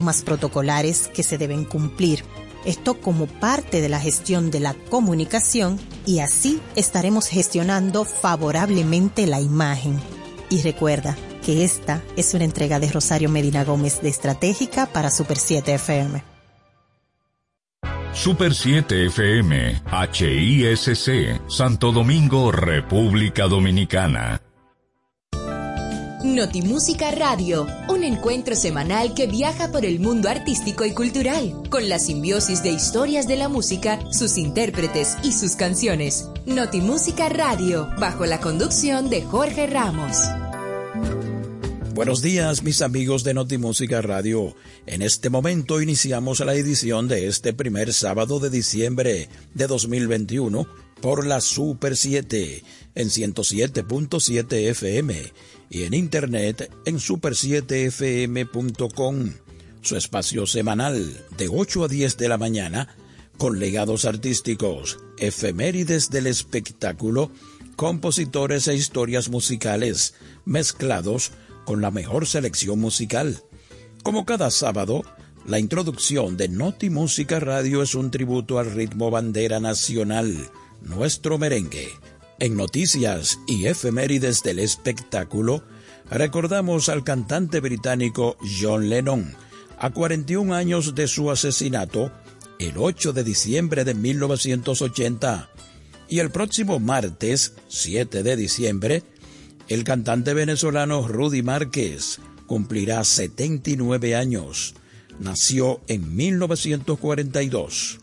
normas protocolares que se deben cumplir. Esto como parte de la gestión de la comunicación y así estaremos gestionando favorablemente la imagen. Y recuerda que esta es una entrega de Rosario Medina Gómez de Estratégica para Super 7 FM. Super 7 FM, HISC, Santo Domingo, República Dominicana. Notimúsica Radio, un encuentro semanal que viaja por el mundo artístico y cultural, con la simbiosis de historias de la música, sus intérpretes y sus canciones. Notimúsica Radio, bajo la conducción de Jorge Ramos. Buenos días, mis amigos de Notimúsica Radio. En este momento iniciamos la edición de este primer sábado de diciembre de 2021 por la Super 7 en 107.7 FM y en internet en super7fm.com, su espacio semanal de 8 a 10 de la mañana con legados artísticos, efemérides del espectáculo, compositores e historias musicales mezclados con la mejor selección musical. Como cada sábado, la introducción de Noti Música Radio es un tributo al ritmo bandera nacional, nuestro merengue en noticias y efemérides del espectáculo, recordamos al cantante británico John Lennon, a 41 años de su asesinato, el 8 de diciembre de 1980. Y el próximo martes, 7 de diciembre, el cantante venezolano Rudy Márquez cumplirá 79 años. Nació en 1942.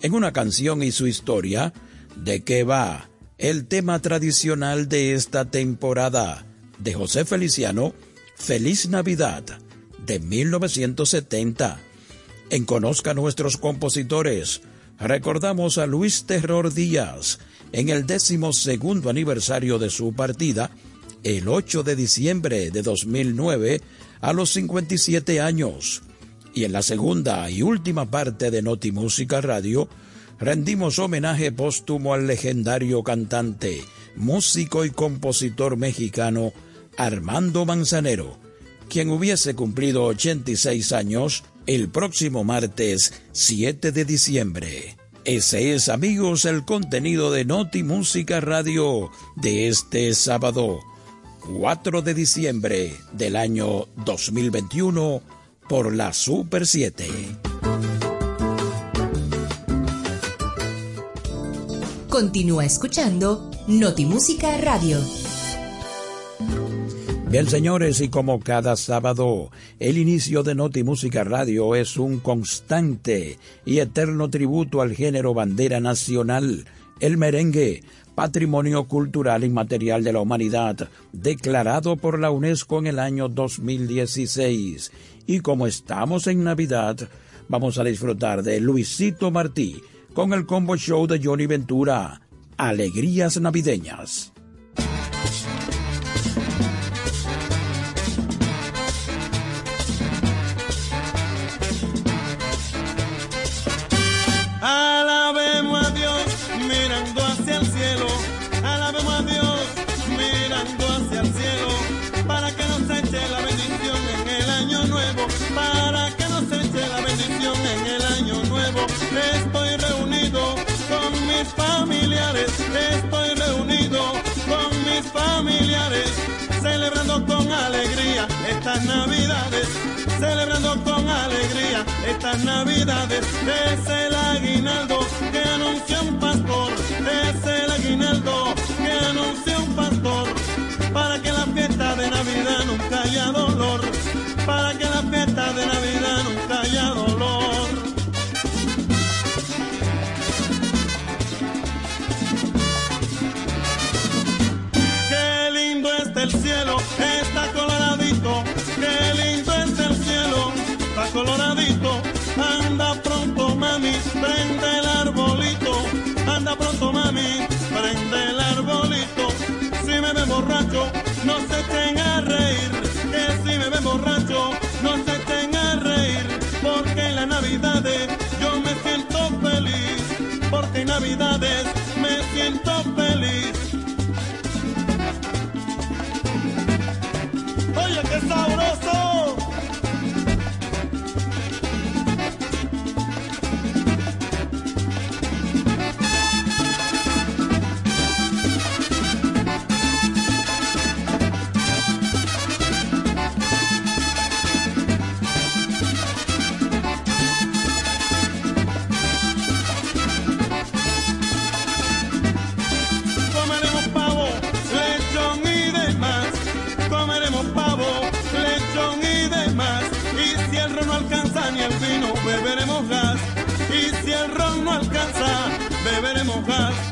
En una canción y su historia, ¿de qué va? El tema tradicional de esta temporada de José Feliciano, Feliz Navidad, de 1970. En Conozca Nuestros Compositores, recordamos a Luis Terror Díaz en el décimo segundo aniversario de su partida, el 8 de diciembre de 2009, a los 57 años. Y en la segunda y última parte de Noti Música Radio, rendimos homenaje póstumo al legendario cantante, músico y compositor mexicano Armando Manzanero, quien hubiese cumplido 86 años el próximo martes 7 de diciembre. Ese es, amigos, el contenido de Noti Música Radio de este sábado, 4 de diciembre del año 2021, por la Super 7. Continúa escuchando Notimúsica Radio. Bien, señores, y como cada sábado, el inicio de Notimúsica Radio es un constante y eterno tributo al género bandera nacional, el merengue, patrimonio cultural inmaterial de la humanidad, declarado por la UNESCO en el año 2016. Y como estamos en Navidad, vamos a disfrutar de Luisito Martí con el combo show de Johnny Ventura. Alegrías navideñas. Estoy reunido con mis familiares, celebrando con alegría estas navidades, celebrando con alegría estas navidades, es el aguinaldo que anuncia un pastor, es el aguinaldo que anuncia un pastor, para que la fiesta de Navidad nunca haya dolor, para que la fiesta de Navidad nunca haya dolor. Anda pronto mami, prende el arbolito, anda pronto mami, prende el arbolito, si me ven borracho, no se echen a reír, que si me ven borracho, no se echen a reír, porque en las navidades yo me siento feliz, porque en navidades me siento feliz. ¡Oye, qué sabroso! Alcanza, beberemos gas.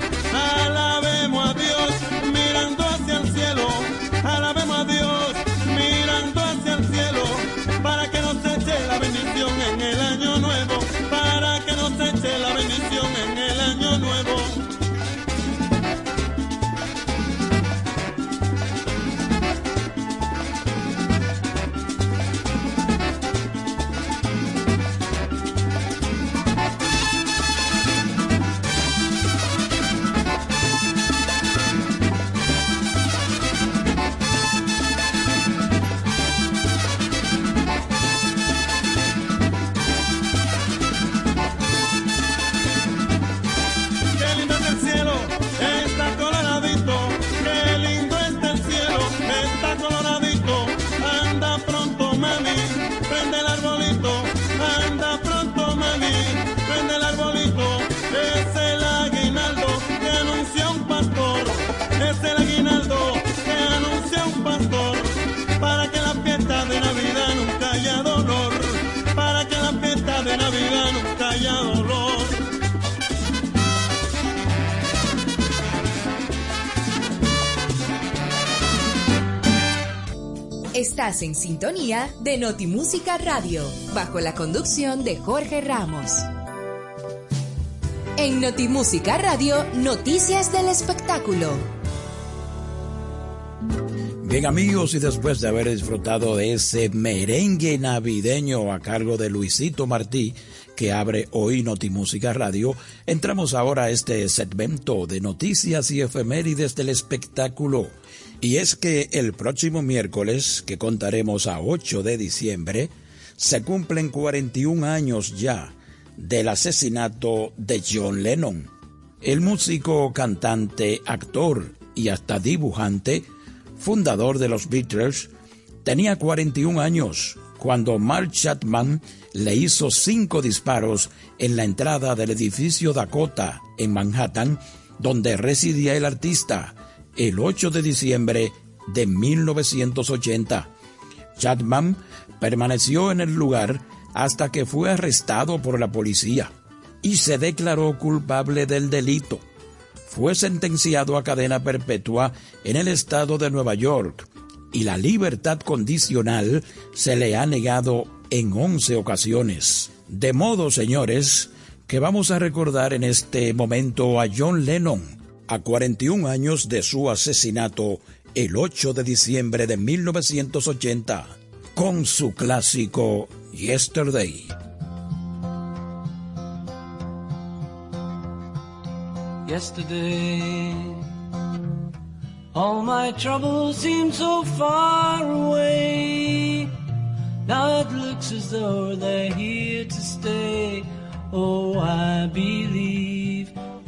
En sintonía de Notimúsica Radio, bajo la conducción de Jorge Ramos. En Notimúsica Radio, noticias del espectáculo. Bien amigos, y después de haber disfrutado de ese merengue navideño a cargo de Luisito Martí, que abre hoy Notimúsica Radio, entramos ahora a este segmento de noticias y efemérides del espectáculo. Y es que el próximo miércoles, que contaremos a 8 de diciembre, se cumplen 41 años ya del asesinato de John Lennon. El músico, cantante, actor y hasta dibujante, fundador de los Beatles, tenía 41 años cuando Mark Chapman le hizo cinco disparos en la entrada del edificio Dakota en Manhattan, donde residía el artista, el 8 de diciembre de 1980. Chapman permaneció en el lugar hasta que fue arrestado por la policía y se declaró culpable del delito. Fue sentenciado a cadena perpetua en el estado de Nueva York y la libertad condicional se le ha negado en 11 ocasiones. De modo, señores, que vamos a recordar en este momento a John Lennon, a 41 años de su asesinato el 8 de diciembre de 1980, con su clásico Yesterday. Yesterday, all my troubles seem so far away. Now it looks as though they're here to stay. Oh, I believe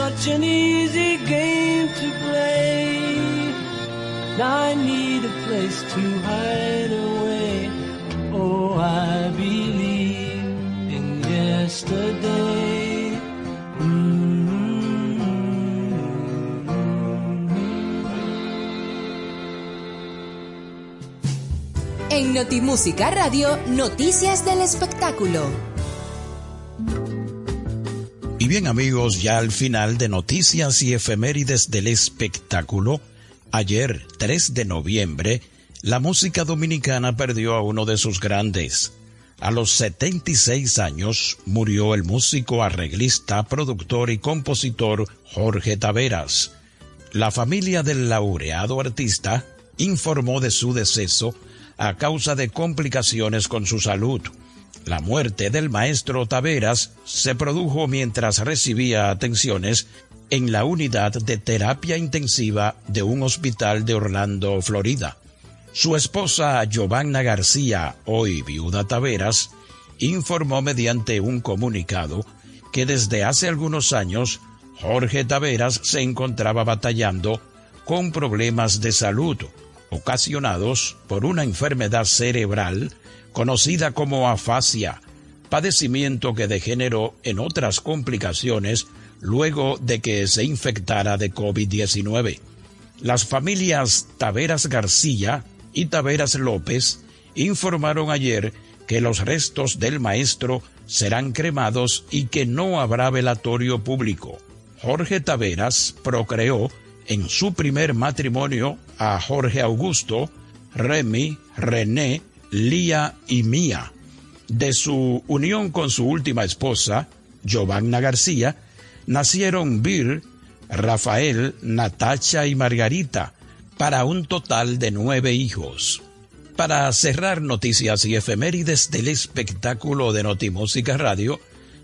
such an easy game to play. I need a place to hide away. Oh, I believe in yesterday. En Notimúsica Radio, Noticias del Espectáculo. Bien amigos, ya al final de Noticias y Efemérides del Espectáculo, ayer 3 de noviembre, la música dominicana perdió a uno de sus grandes. A los 76 años murió el músico, arreglista, productor y compositor Jorge Taveras. La familia del laureado artista informó de su deceso a causa de complicaciones con su salud. La muerte del maestro Taveras se produjo mientras recibía atenciones en la unidad de terapia intensiva de un hospital de Orlando, Florida. Su esposa Giovanna García, hoy viuda Taveras, informó mediante un comunicado que desde hace algunos años Jorge Taveras se encontraba batallando con problemas de salud ocasionados por una enfermedad cerebral conocida como afasia, padecimiento que degeneró en otras complicaciones luego de que se infectara de COVID-19. Las familias Taveras García y Taveras López informaron ayer que los restos del maestro serán cremados y que no habrá velatorio público. Jorge Taveras procreó en su primer matrimonio a Jorge Augusto, Remy, René, Lía y Mía. De su unión con su última esposa, Giovanna García, nacieron Bir, Rafael, Natacha y Margarita, para un total de nueve hijos. Para cerrar noticias y efemérides del espectáculo de Notimúsica Radio,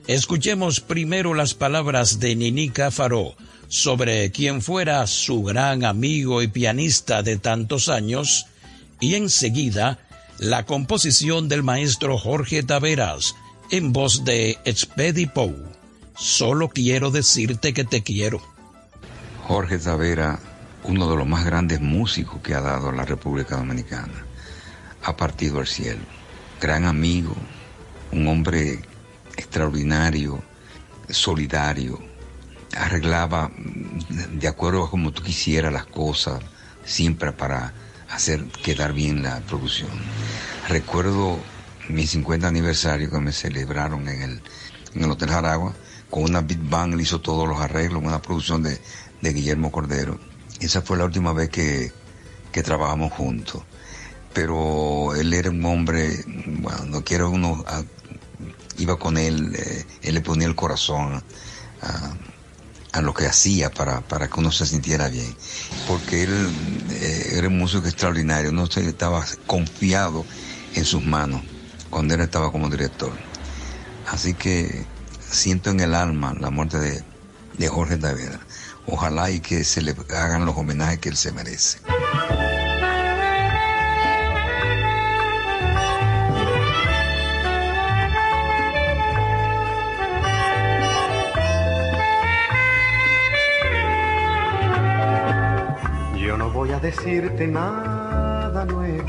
escuchemos primero las palabras de Ninica Faró, sobre quien fuera su gran amigo y pianista de tantos años, y enseguida la composición del maestro Jorge Taveras en voz de Expedi Pou. Solo quiero decirte que te quiero. Jorge Tavera, uno de los más grandes músicos que ha dado la República Dominicana, ha partido al cielo. Gran amigo, un hombre extraordinario, solidario, arreglaba de acuerdo a como tú quisieras las cosas, siempre para hacer quedar bien la producción. Recuerdo mi 50 aniversario que me celebraron en el, en el Hotel Jaragua, con una Big Bang, él hizo todos los arreglos, una producción de, de Guillermo Cordero. Esa fue la última vez que, que trabajamos juntos. Pero él era un hombre, bueno, no quiero uno, ah, iba con él, eh, él le ponía el corazón a, a lo que hacía para, para que uno se sintiera bien. Porque él eh, era un músico extraordinario, no estaba confiado en sus manos cuando él estaba como director. Así que siento en el alma la muerte de, de Jorge Tavera. Ojalá y que se le hagan los homenajes que él se merece. A decirte nada nuevo,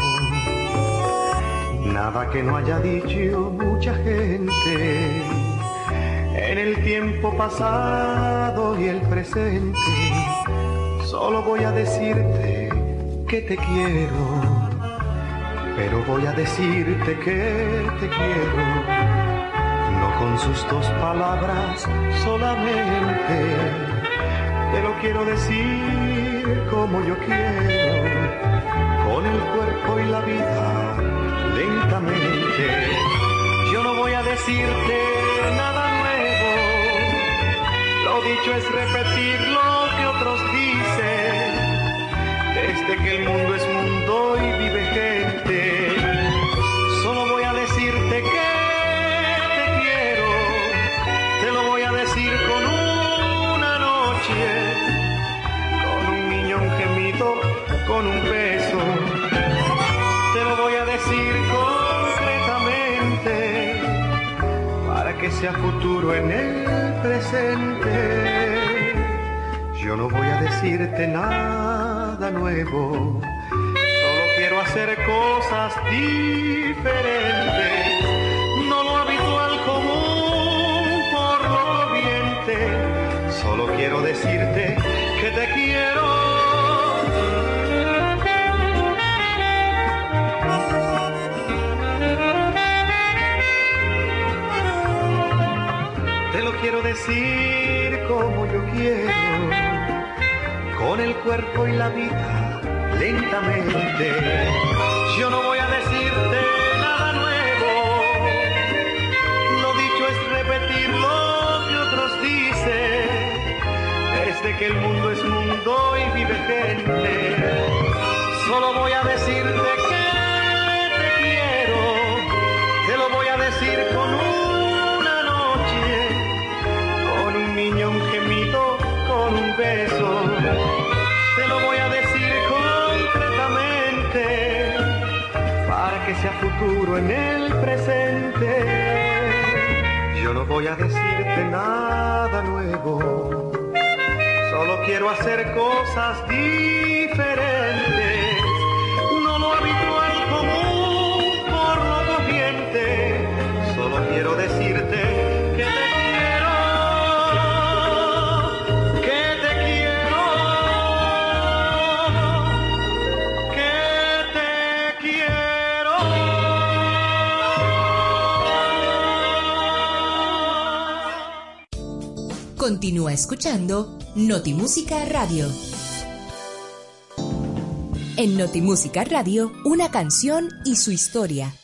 nada que no haya dicho mucha gente en el tiempo pasado y el presente. Solo voy a decirte que te quiero, pero voy a decirte que te quiero, no con sus dos palabras solamente. Te lo quiero decir como yo quiero, con el cuerpo y la vida, lentamente. Yo no voy a decirte nada nuevo, lo dicho es repetir lo que otros dicen, desde que el mundo es mundo y vive gente. Solo voy a decirte que con un beso. Te lo voy a decir concretamente para que sea futuro en el presente. Yo no voy a decirte nada nuevo, solo quiero hacer cosas diferentes, no lo habitual común por lo corriente. Solo quiero decirte que te quiero. como yo quiero, con el cuerpo y la vida lentamente. Yo no voy a decirte nada nuevo, lo dicho es repetir lo que otros dicen, desde que el mundo es mundo y vive gente. Sea futuro en el presente. Yo no voy a decirte nada nuevo, solo quiero hacer cosas diferentes, no lo habitual común por lo corriente, solo quiero decirte que Continúa escuchando Notimúsica Radio. En Notimúsica Radio, una canción y su historia.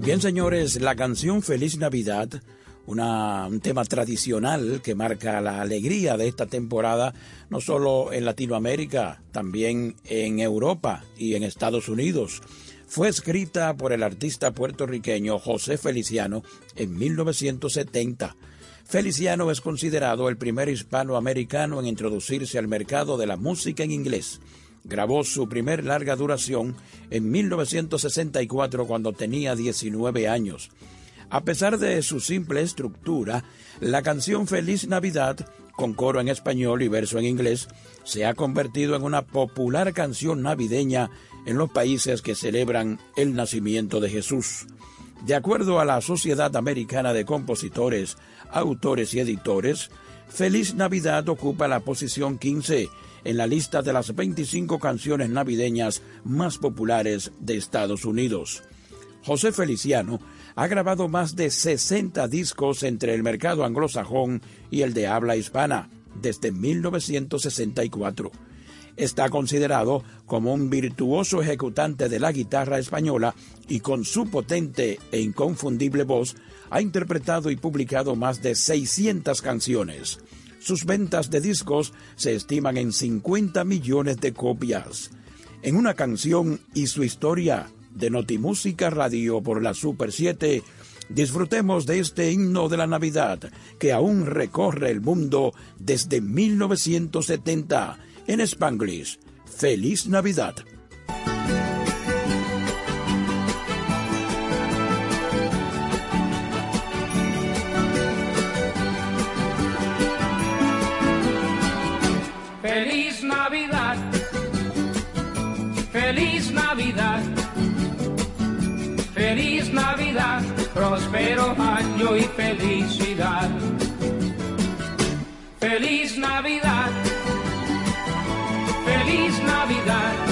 Bien, señores, la canción Feliz Navidad, un tema tradicional que marca la alegría de esta temporada, no solo en Latinoamérica, también en Europa y en Estados Unidos. Fue escrita por el artista puertorriqueño José Feliciano en 1970. Feliciano es considerado el primer hispanoamericano en introducirse al mercado de la música en inglés. Grabó su primer larga duración en 1964 cuando tenía 19 años. A pesar de su simple estructura, la canción Feliz Navidad, con coro en español y verso en inglés, se ha convertido en una popular canción navideña en los países que celebran el nacimiento de Jesús. De acuerdo a la Sociedad Americana de Compositores, Autores y Editores, Feliz Navidad ocupa la posición 15 en la lista de las 25 canciones navideñas más populares de Estados Unidos. José Feliciano ha grabado más de 60 discos entre el mercado anglosajón y el de habla hispana desde 1964. Está considerado como un virtuoso ejecutante de la guitarra española y con su potente e inconfundible voz ha interpretado y publicado más de 600 canciones. Sus ventas de discos se estiman en 50 millones de copias. En una canción y su historia de Notimúsica Radio por la Super 7, disfrutemos de este himno de la Navidad que aún recorre el mundo desde 1970 en Spanglish. ¡Feliz Navidad! Feliz Navidad, feliz Navidad, feliz Navidad, próspero año y felicidad. Feliz Navidad, Navidad,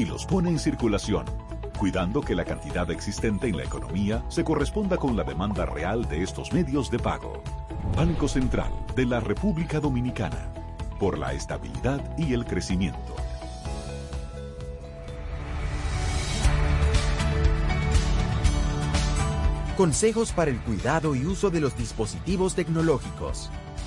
y los pone en circulación cuidando que la cantidad existente en la economía se corresponda con la demanda real de estos medios de pago. Banco Central de la República Dominicana, por la estabilidad y el crecimiento. Consejos para el cuidado y uso de los dispositivos tecnológicos.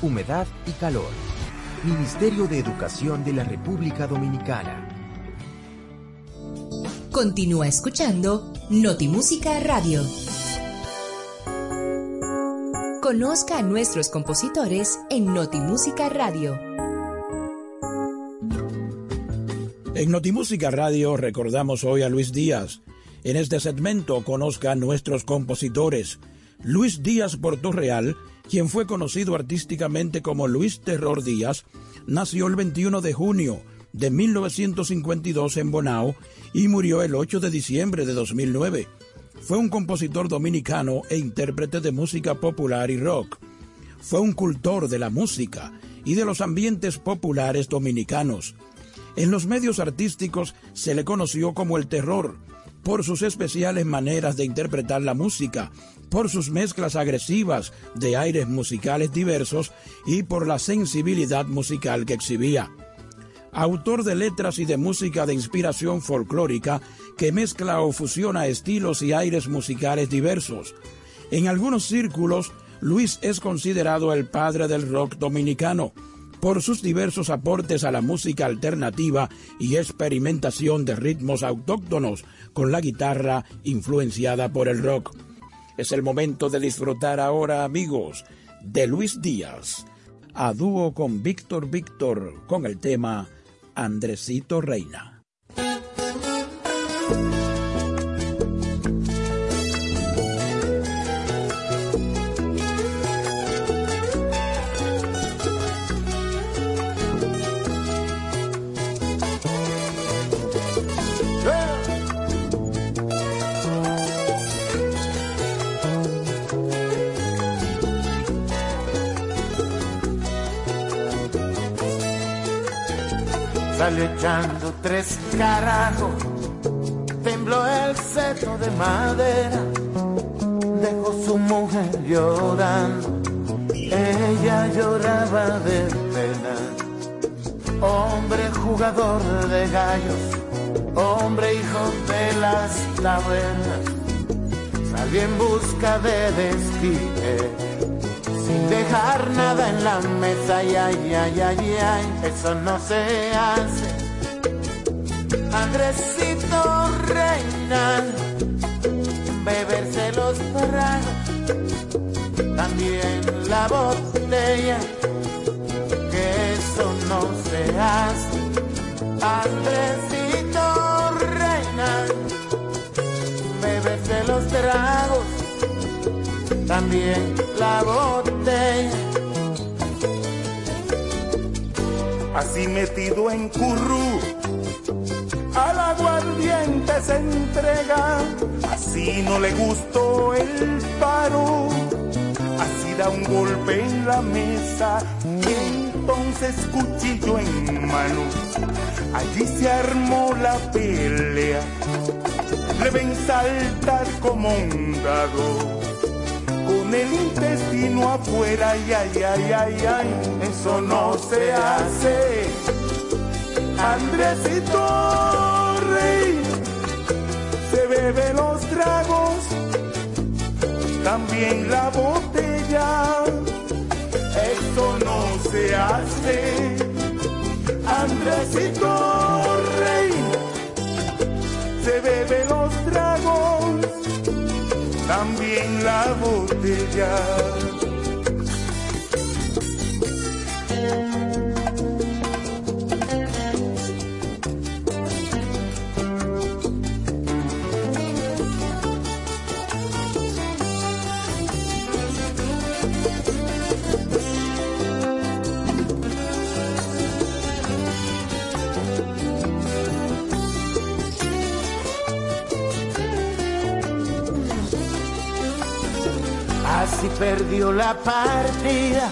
humedad y calor. Ministerio de Educación de la República Dominicana. Continúa escuchando Notimúsica Radio. Conozca a nuestros compositores en Notimúsica Radio. En Notimúsica Radio recordamos hoy a Luis Díaz. En este segmento conozca a nuestros compositores. Luis Díaz Portorreal, quien fue conocido artísticamente como Luis Terror Díaz, nació el 21 de junio de 1952 en Bonao y murió el 8 de diciembre de 2009. Fue un compositor dominicano e intérprete de música popular y rock. Fue un cultor de la música y de los ambientes populares dominicanos. En los medios artísticos se le conoció como el terror, por sus especiales maneras de interpretar la música, por sus mezclas agresivas de aires musicales diversos y por la sensibilidad musical que exhibía. Autor de letras y de música de inspiración folclórica que mezcla o fusiona estilos y aires musicales diversos. En algunos círculos, Luis es considerado el padre del rock dominicano por sus diversos aportes a la música alternativa y experimentación de ritmos autóctonos con la guitarra influenciada por el rock. Es el momento de disfrutar ahora, amigos, de Luis Díaz, a dúo con Víctor Víctor con el tema Andresito Reina. Salió echando tres carajos, tembló el seto de madera, dejó su mujer llorando, ella lloraba de pena. Hombre jugador de gallos, hombre hijo de las tabernas, salió en busca de desquite sin dejar nada en la mesa, ay, ay, ay, ay, ay, eso no se hace. Andresito reina, beberse los tragos, también la botella, que eso no se hace. Andresito reina, beberse los tragos también la botella. Así metido en curru, al aguardiente se entrega. Así no le gustó el paro, así da un golpe en la mesa. Y entonces cuchillo en mano, allí se armó la pelea. Le ven saltar como un dado con el intestino afuera, y ay, ay, ay, ay, eso no se hace. Andresito Rey se bebe los tragos, también la botella, eso no se hace. Andresito Rey se bebe los tragos también la botella. Así perdió la partida,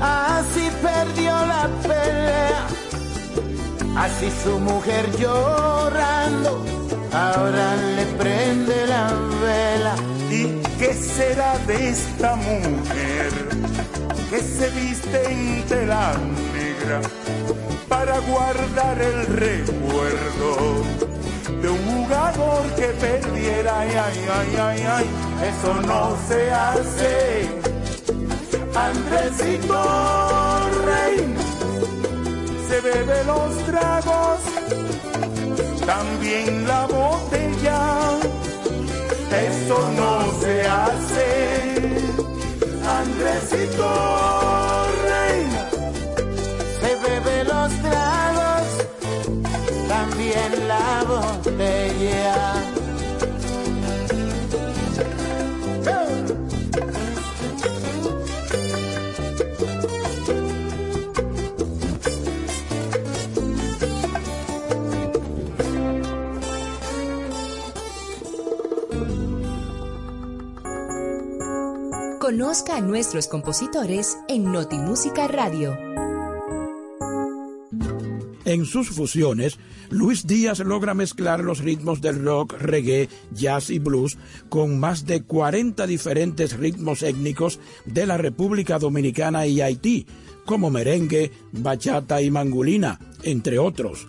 así perdió la pelea, así su mujer llorando, ahora le prende la vela. ¿Y qué será de esta mujer que se viste en tela negra para guardar el recuerdo un jugador que perdiera? Ay, ay, ay, ay, ay, eso no se hace. Andresito Rey se bebe los tragos, también la botella eso no se hace. Andresito Reina Se bebe los tragos, Conozca a nuestros compositores en Notimúsica Radio. En sus fusiones, Luis Díaz logra mezclar los ritmos del rock, reggae, jazz y blues con más de 40 diferentes ritmos étnicos de la República Dominicana y Haití, como merengue, bachata y mangulina, entre otros.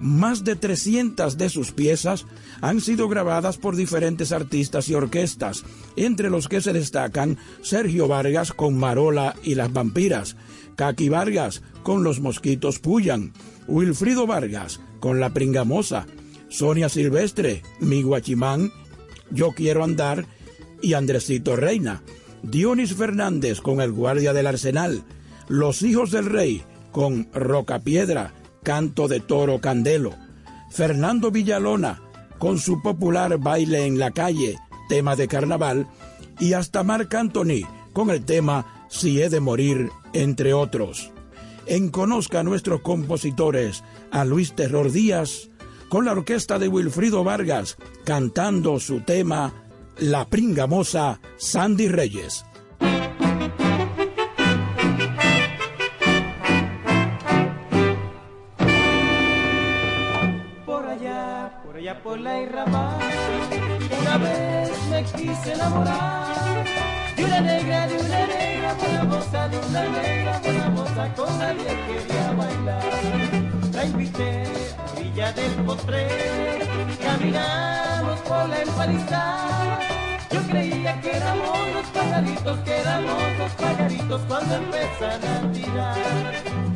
Más de 300 de sus piezas han sido grabadas por diferentes artistas y orquestas, entre los que se destacan Sergio Vargas con Marola y las Vampiras, Kaki Vargas con Los Mosquitos Puyan, Wilfrido Vargas con La Pringamosa, Sonia Silvestre, Mi Guachimán, Yo Quiero Andar y Andresito Reina, Dionis Fernández con El Guardia del Arsenal, Los Hijos del Rey con Roca Piedra, Canto de Toro Candelo, Fernando Villalona con su popular Baile en la Calle, tema de carnaval, y hasta Marc Anthony con el tema Si he de morir, entre otros. En Conozca a nuestros compositores, a Luis Terror Díaz, con la orquesta de Wilfrido Vargas, cantando su tema La Pringamosa Sandy Reyes. Por allá, por allá por la una vez me quise enamorar de una negra, de una negra, buena moza, de una negra, buena moza, con nadie quería bailar. La invité a la orilla del potrero, caminamos por la empalizada. Yo creía que éramos los pajaritos, que éramos los pajaritos cuando empiezan a tirar.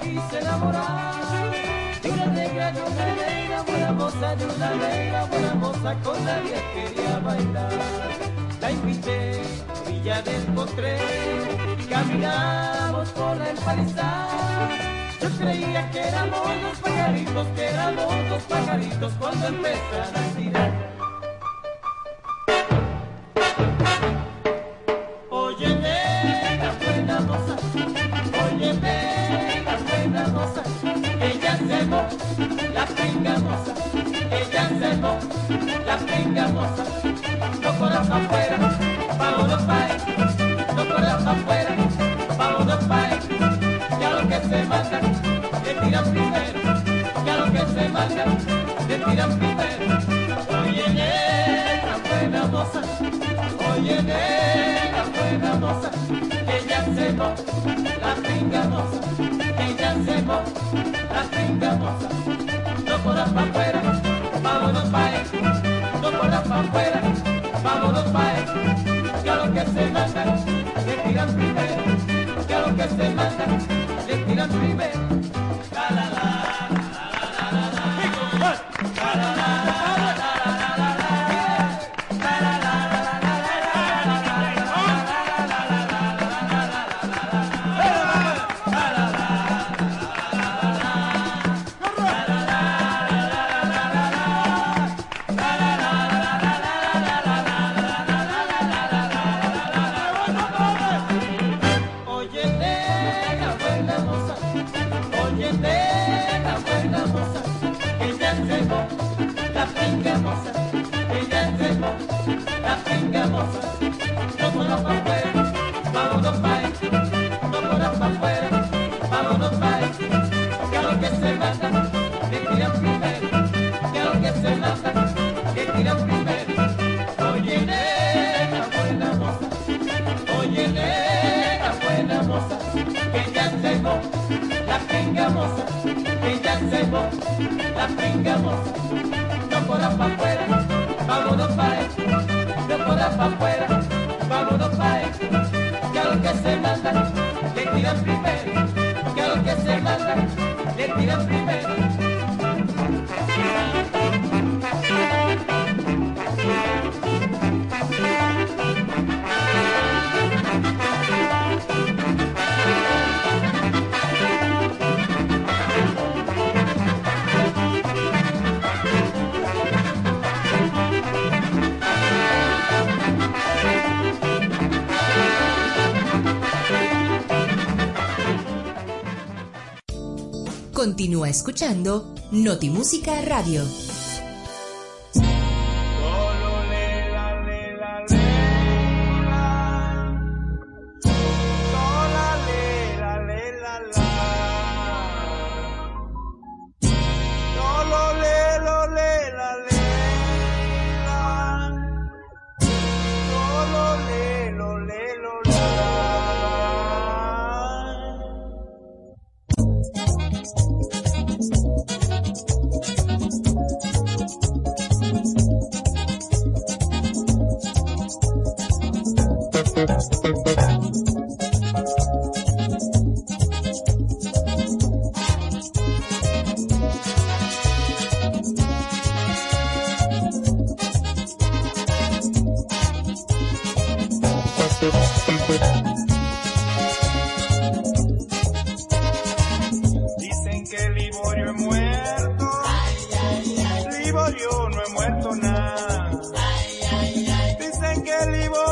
Quise enamorar de una negra, de una negra, buena moza, de una negra, buena moza, con nadie quería bailar. La invité a la orilla del potrero, caminamos por la empalizada. Yo creía que éramos los pajaritos, que éramos los pajaritos cuando empezaron a tirar. tengamos, la tengamos, que ya hacemos, la tengamos, no podamos para afuera, vámonos para no podamos para afuera, vámonos para que a lo que se manda, le tiran primero, que a lo que se manda, le tiran primero. Continúa escuchando Notimúsica Radio. que el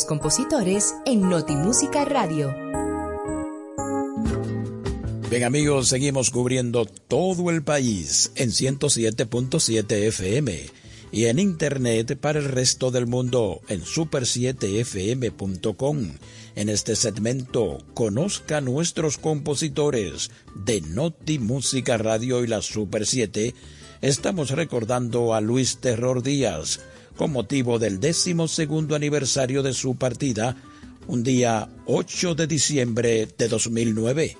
compositores en Notimúsica Radio. Bien amigos, seguimos cubriendo todo el país en 107.7 FM y en internet para el resto del mundo en super7fm.com. En este segmento, conozca nuestros compositores de Noti Música Radio y la Super 7. Estamos recordando a Luis Terror Díaz con motivo del décimo segundo aniversario de su partida, un día 8 de diciembre de 2009.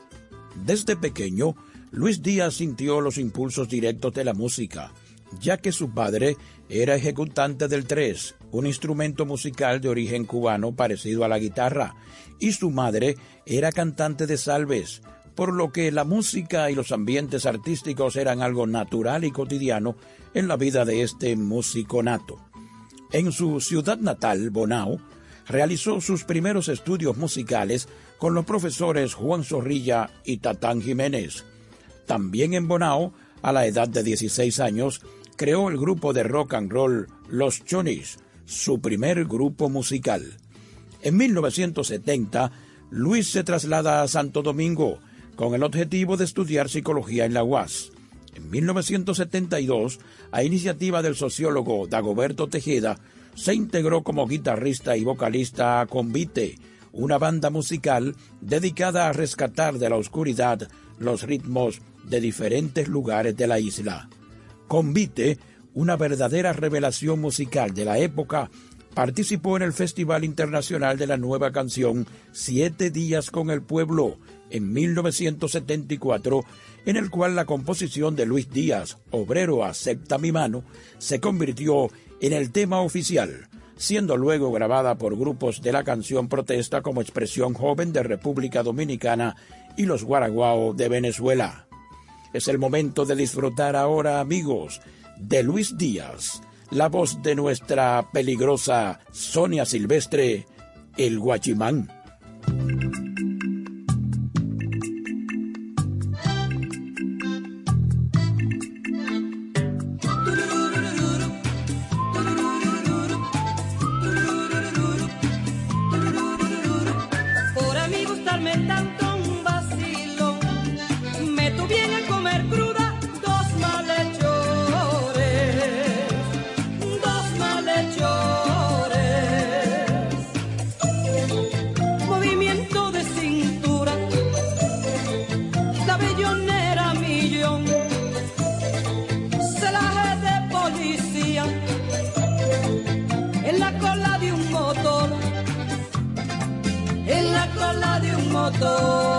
Desde pequeño, Luis Díaz sintió los impulsos directos de la música, ya que su padre era ejecutante del tres, un instrumento musical de origen cubano parecido a la guitarra, y su madre era cantante de salves, por lo que la música y los ambientes artísticos eran algo natural y cotidiano en la vida de este músico nato. En su ciudad natal, Bonao, realizó sus primeros estudios musicales con los profesores Juan Zorrilla y Tatán Jiménez. También en Bonao, a la edad de 16 años, creó el grupo de rock and roll Los Chonis, su primer grupo musical. En 1970, Luis se traslada a Santo Domingo con el objetivo de estudiar psicología en la UAS. En 1972, a iniciativa del sociólogo Dagoberto Tejeda, se integró como guitarrista y vocalista a Convite, una banda musical dedicada a rescatar de la oscuridad los ritmos de diferentes lugares de la isla. Convite, una verdadera revelación musical de la época, participó en el Festival Internacional de la Nueva Canción Siete Días con el Pueblo en 1974, en el cual la composición de Luis Díaz, Obrero acepta mi mano, se convirtió en el tema oficial, siendo luego grabada por grupos de la canción protesta como Expresión Joven de República Dominicana y los Guaraguao de Venezuela. Es el momento de disfrutar ahora, amigos, de Luis Díaz, la voz de nuestra peligrosa Sonia Silvestre, el Guachimán. De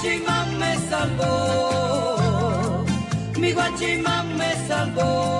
guachimán me salvó, mi guachimán me salvó.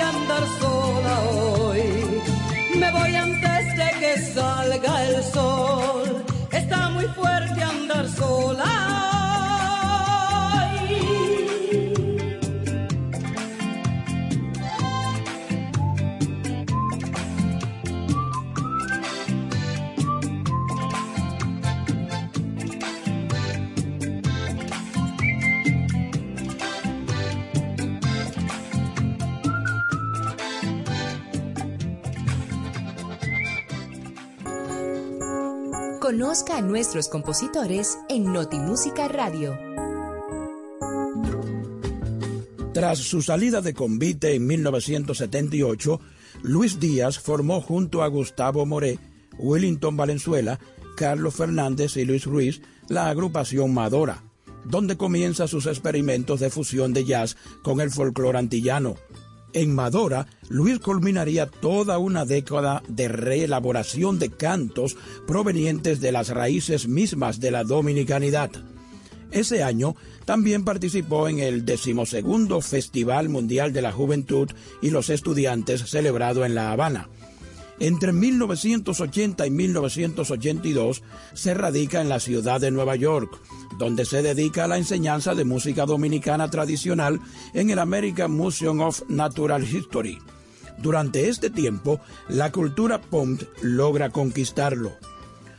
Y andar sola hoy. Nuestros compositores en Notimúsica Radio. Tras su salida de convite en 1978, Luis Díaz formó junto a Gustavo Moré, Wellington Valenzuela, Carlos Fernández y Luis Ruiz la agrupación Madora, donde comienza sus experimentos de fusión de jazz con el folclore antillano. En Madora, Luis culminaría toda una década de reelaboración de cantos provenientes de las raíces mismas de la dominicanidad. Ese año también participó en el decimosegundo Festival Mundial de la Juventud y los Estudiantes celebrado en La Habana. Entre 1980 y 1982 se radica en la ciudad de Nueva York, donde se dedica a la enseñanza de música dominicana tradicional en el American Museum of Natural History. Durante este tiempo, la cultura punk logra conquistarlo.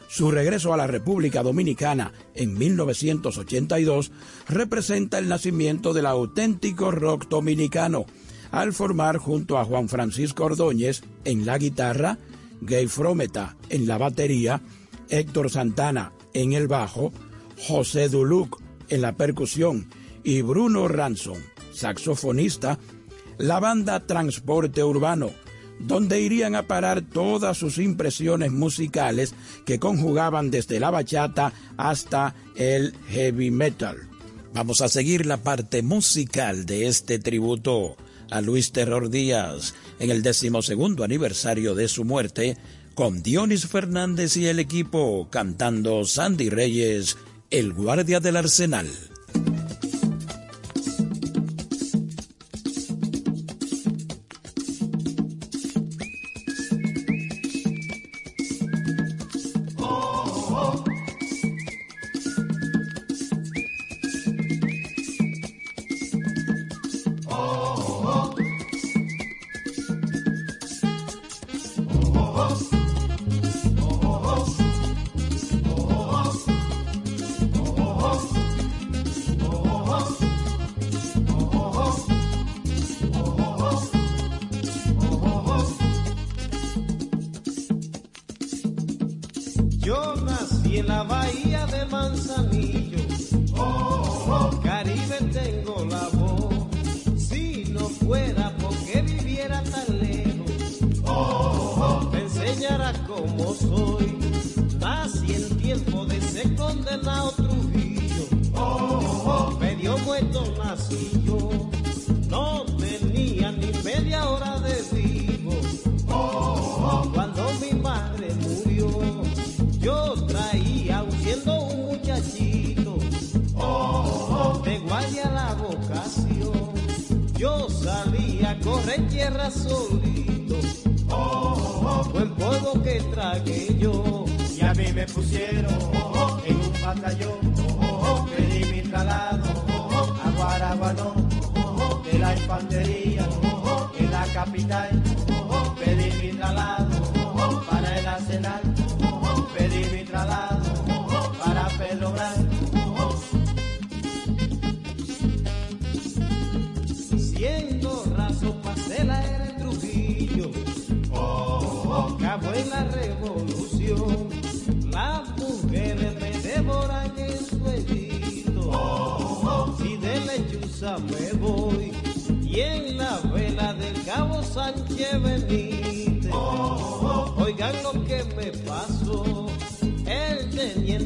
Su regreso a la República Dominicana en 1982 representa el nacimiento del auténtico rock dominicano, al formar junto a Juan Francisco Ordóñez en la guitarra, Gay Frometa en la batería, Héctor Santana en el bajo, José Duluc en la percusión y Bruno Ransom, saxofonista, la banda Transporte Urbano, donde irían a parar todas sus impresiones musicales que conjugaban desde la bachata hasta el heavy metal. Vamos a seguir la parte musical de este tributo a Luis Terror Díaz en el decimosegundo aniversario de su muerte con Dionis Fernández y el equipo cantando Sandy Reyes, el guardia del arsenal.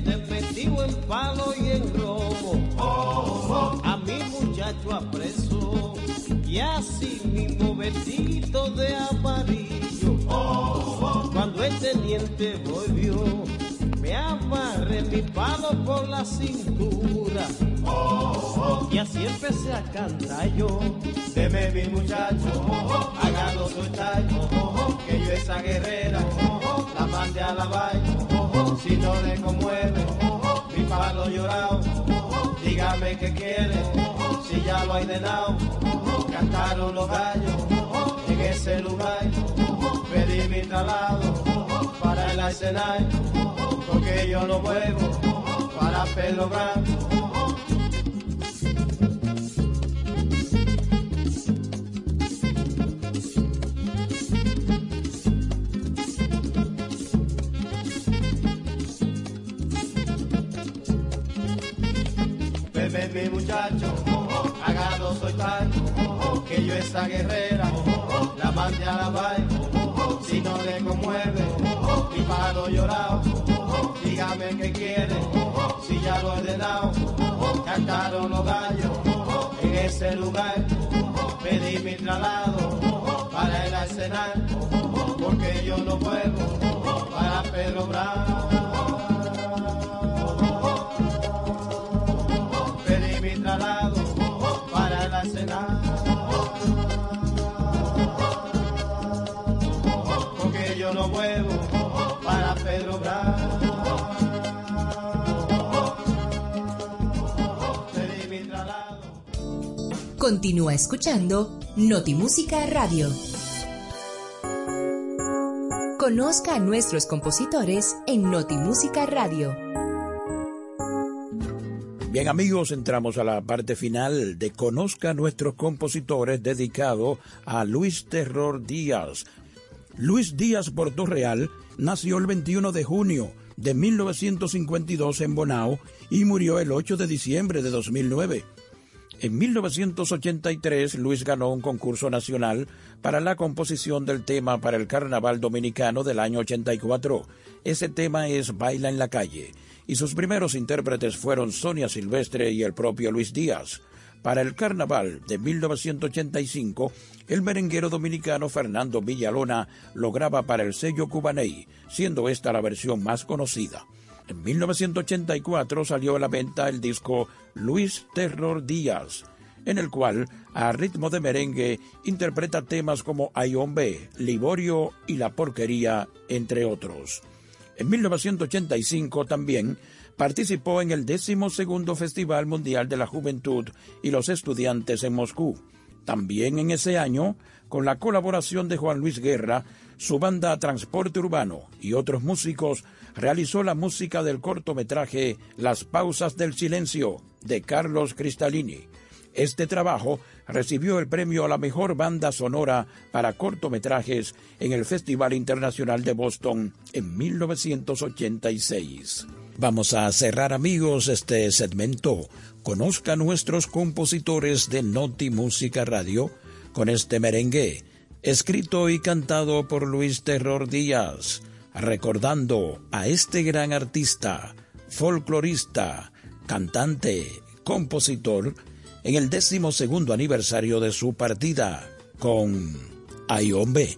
Metido en palo y en robo. A mi muchacho apresó. Y así mismo vestido de amarillo. Cuando el teniente volvió, me amarré mi palo por la cintura. Y así empecé a cantar yo. Deme mi muchacho, hágalo soltar, que yo esa guerrera, la mande a la vaina, si no le conmueve, mi palo llorado, dígame qué quiere, si ya lo hay de lado, cantaron los gallos. En ese lugar, pedí mi traslado para el escenario, porque yo no vuelvo para Pedro mi muchacho, hágalo soltar, que yo esa guerrera, la mande a la vaina, si no le conmueve, mi palo llorado, dígame qué quiere, si ya lo he ordenado, cantaron los gallos en ese lugar, pedí mi traslado para el arsenal, porque yo no puedo para Pedro Bravo. Continúa escuchando Notimúsica Radio. Conozca a nuestros compositores en Notimúsica Radio. Bien amigos, entramos a la parte final de Conozca a nuestros compositores dedicado a Luis Terror Díaz. Luis Díaz Portorreal nació el 21 de junio de 1952 en Bonao y murió el 8 de diciembre de 2009. En 1983 Luis ganó un concurso nacional para la composición del tema para el Carnaval Dominicano del año 84. Ese tema es Baila en la calle y sus primeros intérpretes fueron Sonia Silvestre y el propio Luis Díaz. Para el carnaval de 1985, el merenguero dominicano Fernando Villalona lo graba para el sello Cubaney, siendo esta la versión más conocida. En 1984 salió a la venta el disco Luis Terror Díaz, en el cual, a ritmo de merengue, interpreta temas como Ayombe, Liborio y La Porquería, entre otros. En 1985 también participó en el segundo Festival Mundial de la Juventud y los Estudiantes en Moscú. También en ese año, con la colaboración de Juan Luis Guerra, su banda Transporte Urbano y otros músicos realizó la música del cortometraje Las Pausas del Silencio de Carlos Cristalini. Este trabajo recibió el premio a la mejor banda sonora para cortometrajes en el Festival Internacional de Boston en 1986. Vamos a cerrar amigos este segmento. Conozca nuestros compositores de Noti Música Radio con este merengue, escrito y cantado por Luis Terror Díaz, recordando a este gran artista, folclorista, cantante, compositor, en el décimo segundo aniversario de su partida con Ayombe.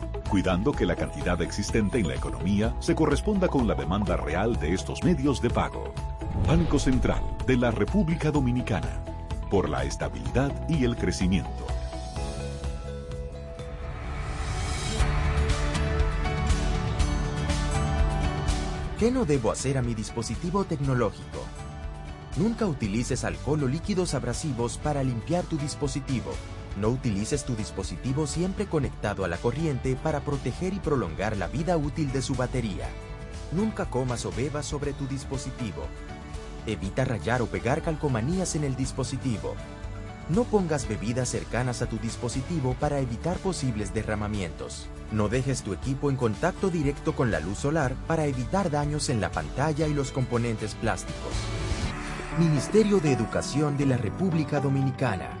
cuidando que la cantidad existente en la economía se corresponda con la demanda real de estos medios de pago. Banco Central de la República Dominicana, por la estabilidad y el crecimiento. ¿Qué no debo hacer a mi dispositivo tecnológico? Nunca utilices alcohol o líquidos abrasivos para limpiar tu dispositivo. No utilices tu dispositivo siempre conectado a la corriente para proteger y prolongar la vida útil de su batería. Nunca comas o bebas sobre tu dispositivo. Evita rayar o pegar calcomanías en el dispositivo. No pongas bebidas cercanas a tu dispositivo para evitar posibles derramamientos. No dejes tu equipo en contacto directo con la luz solar para evitar daños en la pantalla y los componentes plásticos. Ministerio de Educación de la República Dominicana.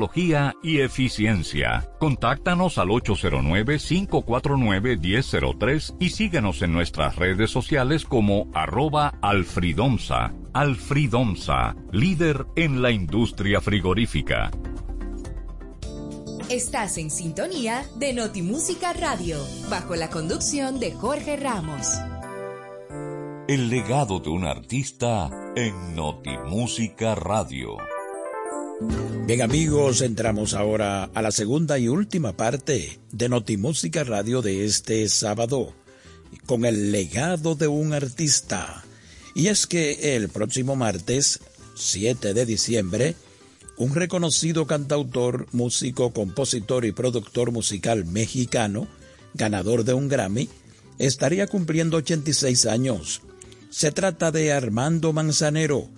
y eficiencia. Contáctanos al 809-549-1003 y síguenos en nuestras redes sociales como arroba alfridomsa. Alfridomsa, líder en la industria frigorífica. Estás en sintonía de Notimúsica Radio, bajo la conducción de Jorge Ramos. El legado de un artista en Notimúsica Radio. Bien amigos, entramos ahora a la segunda y última parte de Notimúsica Radio de este sábado, con el legado de un artista. Y es que el próximo martes, 7 de diciembre, un reconocido cantautor, músico, compositor y productor musical mexicano, ganador de un Grammy, estaría cumpliendo 86 años. Se trata de Armando Manzanero,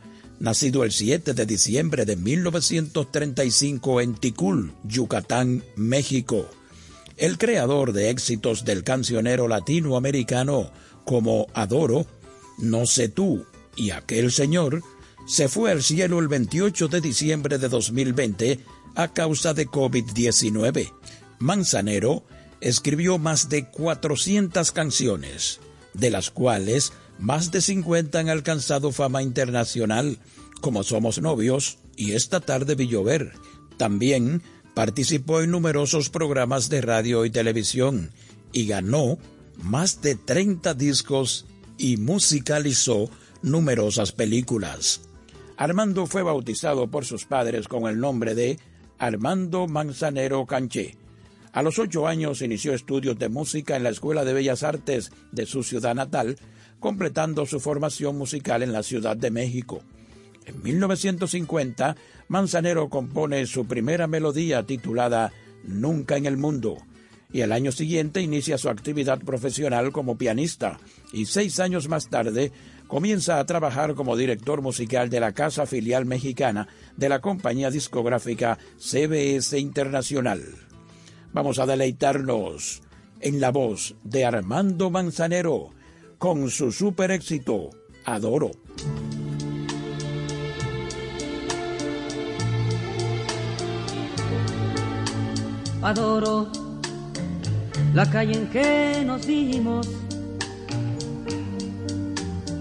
nacido el 7 de diciembre de 1935 en Ticul, Yucatán, México. El creador de éxitos del cancionero latinoamericano como Adoro, No sé tú y Aquel Señor, se fue al cielo el 28 de diciembre de 2020 a causa de COVID-19. Manzanero escribió más de 400 canciones, de las cuales más de 50 han alcanzado fama internacional, como Somos Novios y Esta tarde vi llover. También participó en numerosos programas de radio y televisión y ganó más de 30 discos y musicalizó numerosas películas. Armando fue bautizado por sus padres con el nombre de Armando Manzanero Canché. A los ocho años inició estudios de música en la Escuela de Bellas Artes de su ciudad natal, completando su formación musical en la Ciudad de México. En 1950, Manzanero compone su primera melodía titulada Nunca en el Mundo, y el año siguiente inicia su actividad profesional como pianista, y seis años más tarde comienza a trabajar como director musical de la casa filial mexicana de la compañía discográfica CBS Internacional. Vamos a deleitarnos en la voz de Armando Manzanero con su super éxito, Adoro. Adoro la calle en que nos dimos,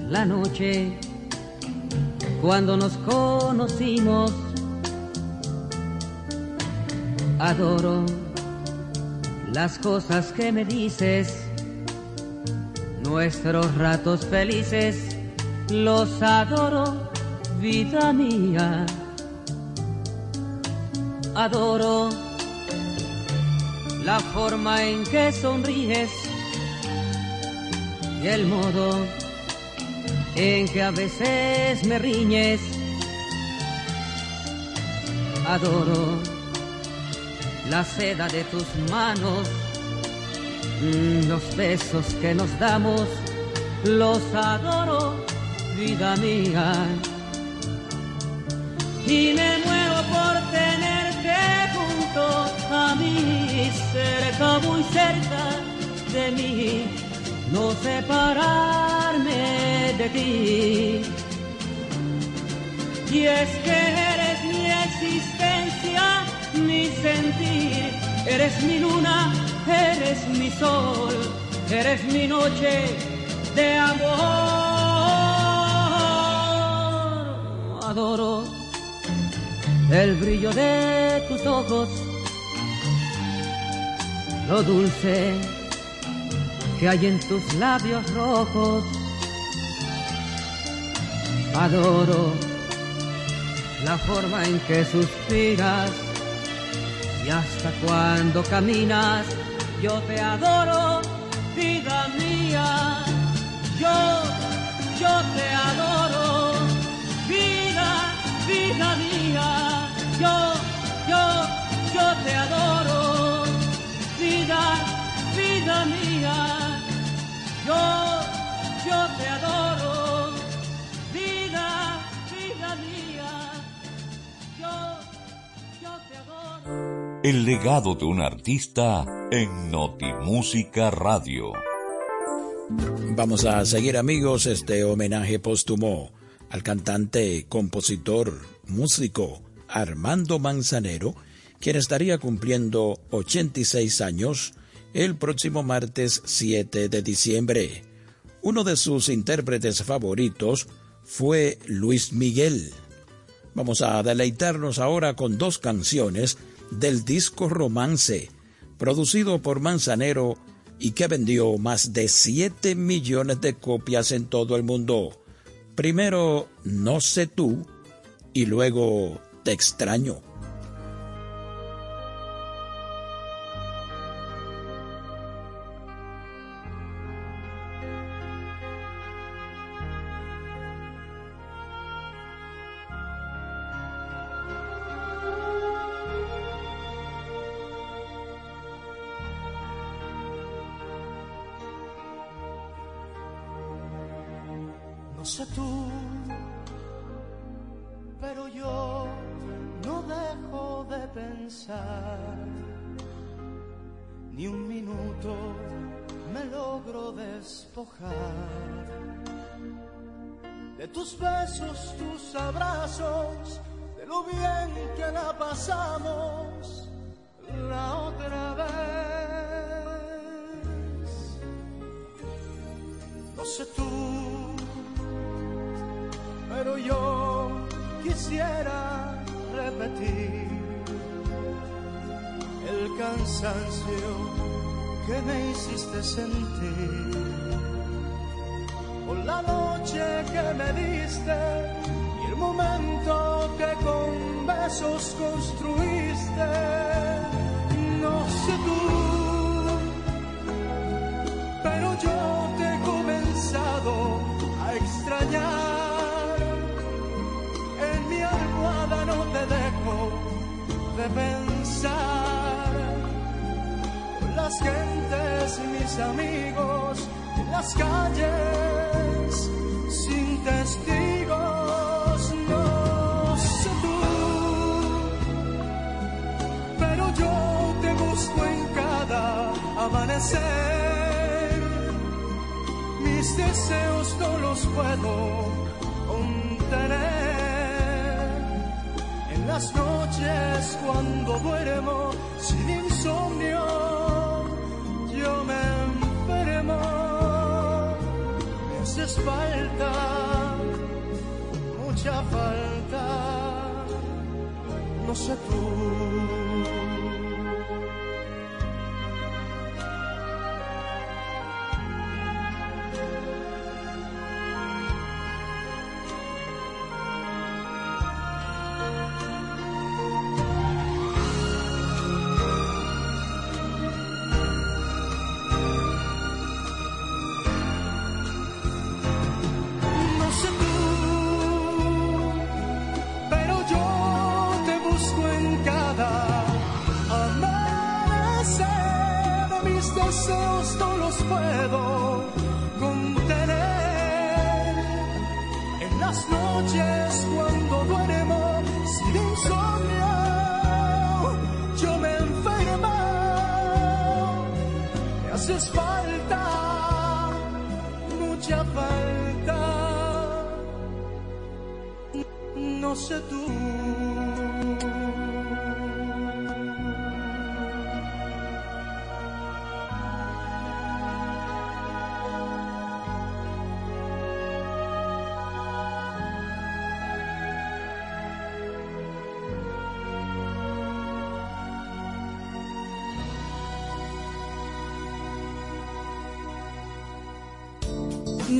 la noche cuando nos conocimos. Adoro las cosas que me dices, nuestros ratos felices, los adoro, vida mía. Adoro la forma en que sonríes y el modo en que a veces me riñes. Adoro la seda de tus manos, los besos que nos damos, los adoro, vida mía. Y me muevo por tenerte junto a mí, cerca, muy cerca de mí, no separarme de ti. Y es que eres mi existencia, mi sentir, eres mi luna, eres mi sol, eres mi noche de amor. Adoro el brillo de tus ojos, lo dulce que hay en tus labios rojos. Adoro la forma en que suspiras y hasta cuando caminas, yo te adoro, vida mía. Yo, yo te adoro, vida, vida mía. Yo, yo, yo te adoro, vida, vida mía. Yo, yo te adoro, vida, vida mía. Yo, yo te adoro. El legado de un artista en Notimúsica Radio. Vamos a seguir amigos este homenaje póstumo al cantante, compositor, músico Armando Manzanero, quien estaría cumpliendo 86 años el próximo martes 7 de diciembre. Uno de sus intérpretes favoritos fue Luis Miguel. Vamos a deleitarnos ahora con dos canciones del disco Romance, producido por Manzanero y que vendió más de 7 millones de copias en todo el mundo. Primero No sé tú y luego Te extraño.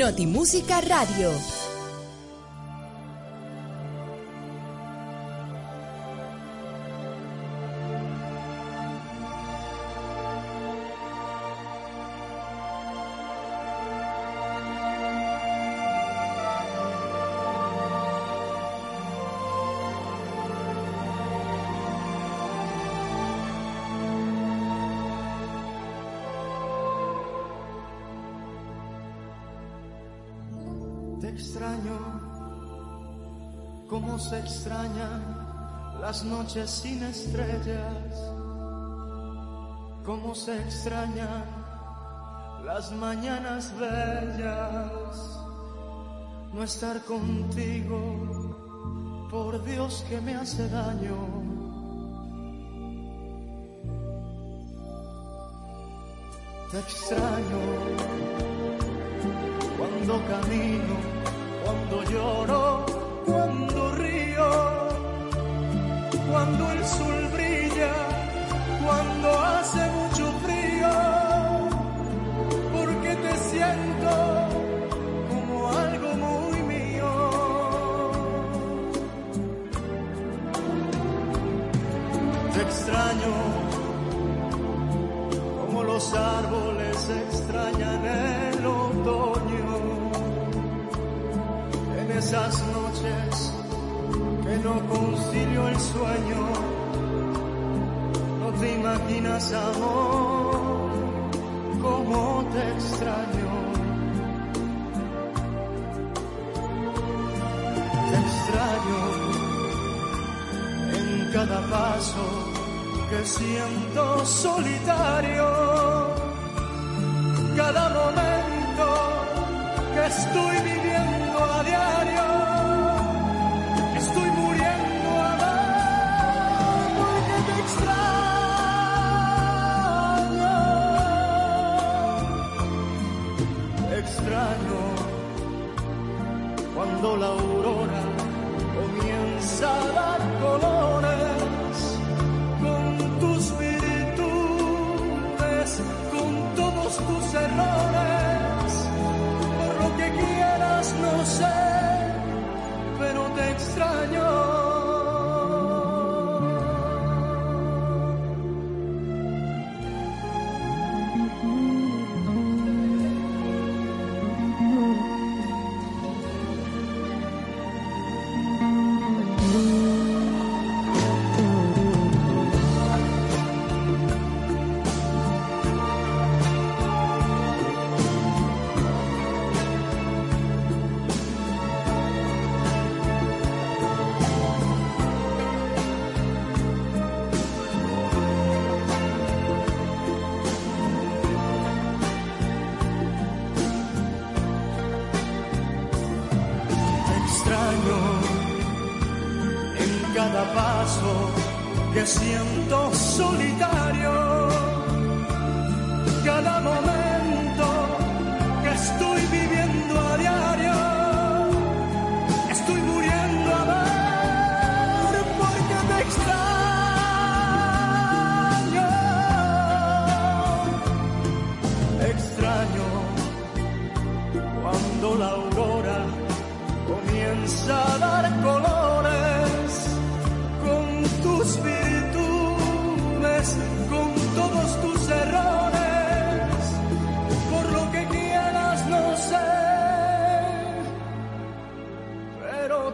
Notimúsica Radio. extraño, cómo se extrañan las noches sin estrellas, cómo se extrañan las mañanas bellas. No estar contigo, por Dios que me hace daño. Te extraño cuando camino cuando lloro, cuando río, cuando el sol brilla, cuando hace mucho frío, porque te siento como algo muy mío. Te extraño como los árboles extrañan esas noches que no concilio el sueño. No te imaginas, amor, cómo te extraño. Te extraño en cada paso que siento solitario.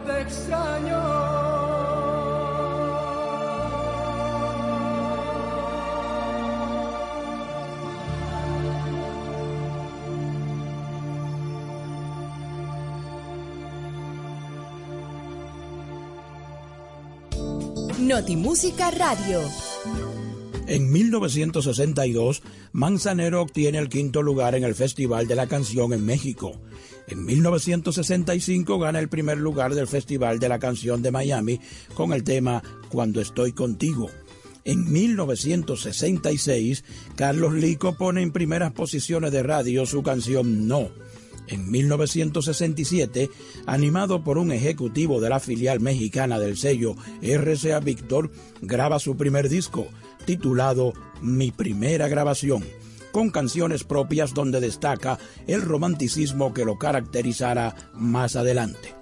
Te extraño. Notimúsica Radio. En 1962, Manzanero obtiene el quinto lugar en el Festival de la Canción en México. En 1965 gana el primer lugar del Festival de la Canción de Miami con el tema Cuando estoy contigo. En 1966, Carlos Lico pone en primeras posiciones de radio su canción No. En 1967, animado por un ejecutivo de la filial mexicana del sello RCA Víctor, graba su primer disco, titulado Mi primera grabación, con canciones propias donde destaca el romanticismo que lo caracterizará más adelante.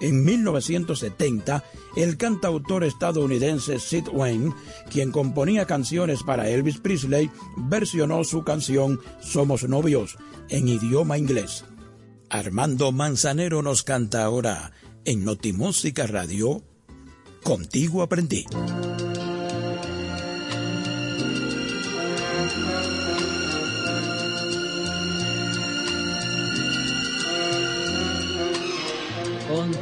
En 1970, el cantautor estadounidense Sid Wayne, quien componía canciones para Elvis Presley, versionó su canción Somos novios en idioma inglés. Armando Manzanero nos canta ahora en Notimúsica Radio, Contigo aprendí.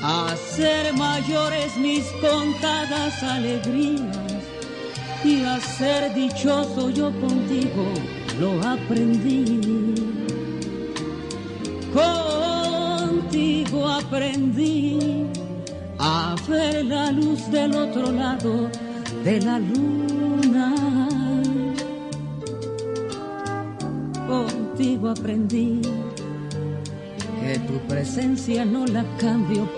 A ser mayores mis contadas alegrías y a ser dichoso yo contigo lo aprendí. Contigo aprendí a ver la luz del otro lado de la luna. Contigo aprendí que tu presencia no la cambio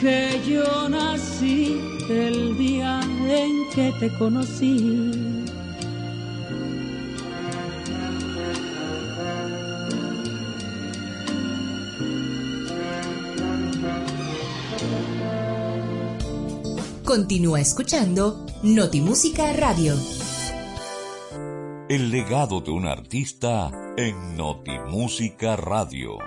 que yo nací el día en que te conocí. Continúa escuchando Notimúsica Radio. El legado de un artista en Notimúsica Radio.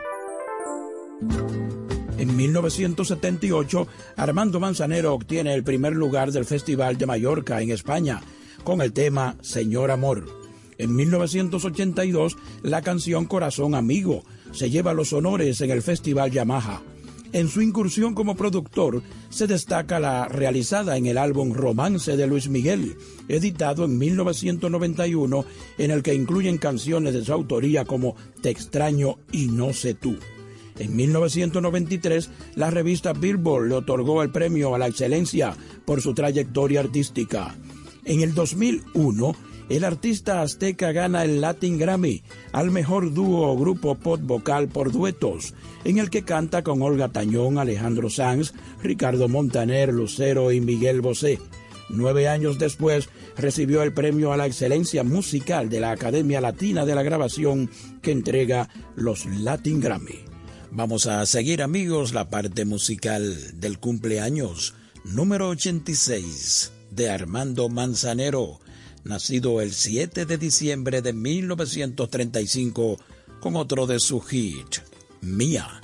En 1978, Armando Manzanero obtiene el primer lugar del Festival de Mallorca en España con el tema Señor Amor. En 1982, la canción Corazón Amigo se lleva los honores en el Festival Yamaha. En su incursión como productor se destaca la realizada en el álbum Romance de Luis Miguel, editado en 1991, en el que incluyen canciones de su autoría como Te extraño y no sé tú. En 1993, la revista Billboard le otorgó el premio a la excelencia por su trayectoria artística. En el 2001, el artista azteca gana el Latin Grammy al mejor dúo o grupo pop vocal por duetos, en el que canta con Olga Tañón, Alejandro Sanz, Ricardo Montaner, Lucero y Miguel Bosé. Nueve años después recibió el premio a la excelencia musical de la Academia Latina de la Grabación que entrega los Latin Grammy. Vamos a seguir amigos la parte musical del cumpleaños número 86 de Armando Manzanero, nacido el 7 de diciembre de 1935 con otro de su hit, Mía.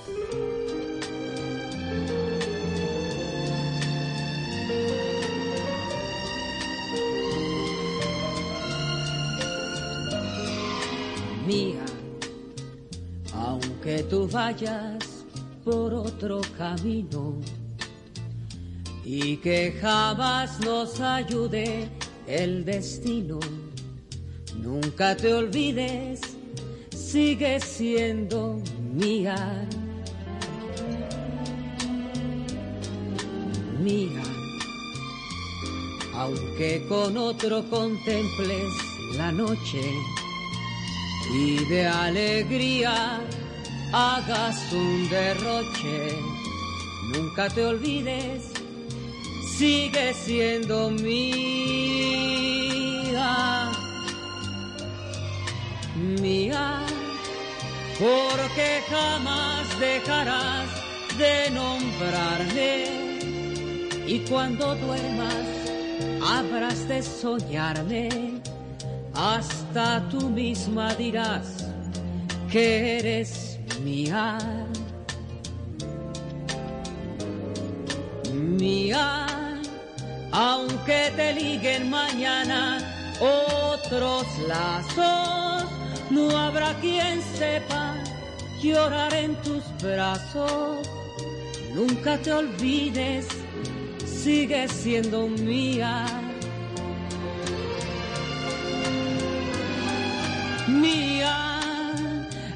Tú vayas por otro camino y que jamás nos ayude el destino, nunca te olvides, sigue siendo mía. Mía, aunque con otro contemples la noche y de alegría hagas un derroche, nunca te olvides, sigue siendo mía, mía, porque jamás dejarás de nombrarme. Y cuando duermas habrás de soñarme, hasta tú misma dirás que eres mía. Mía, aunque te liguen mañana otros lazos, no habrá quien sepa llorar en tus brazos. Nunca te olvides, sigue siendo mía. Mía,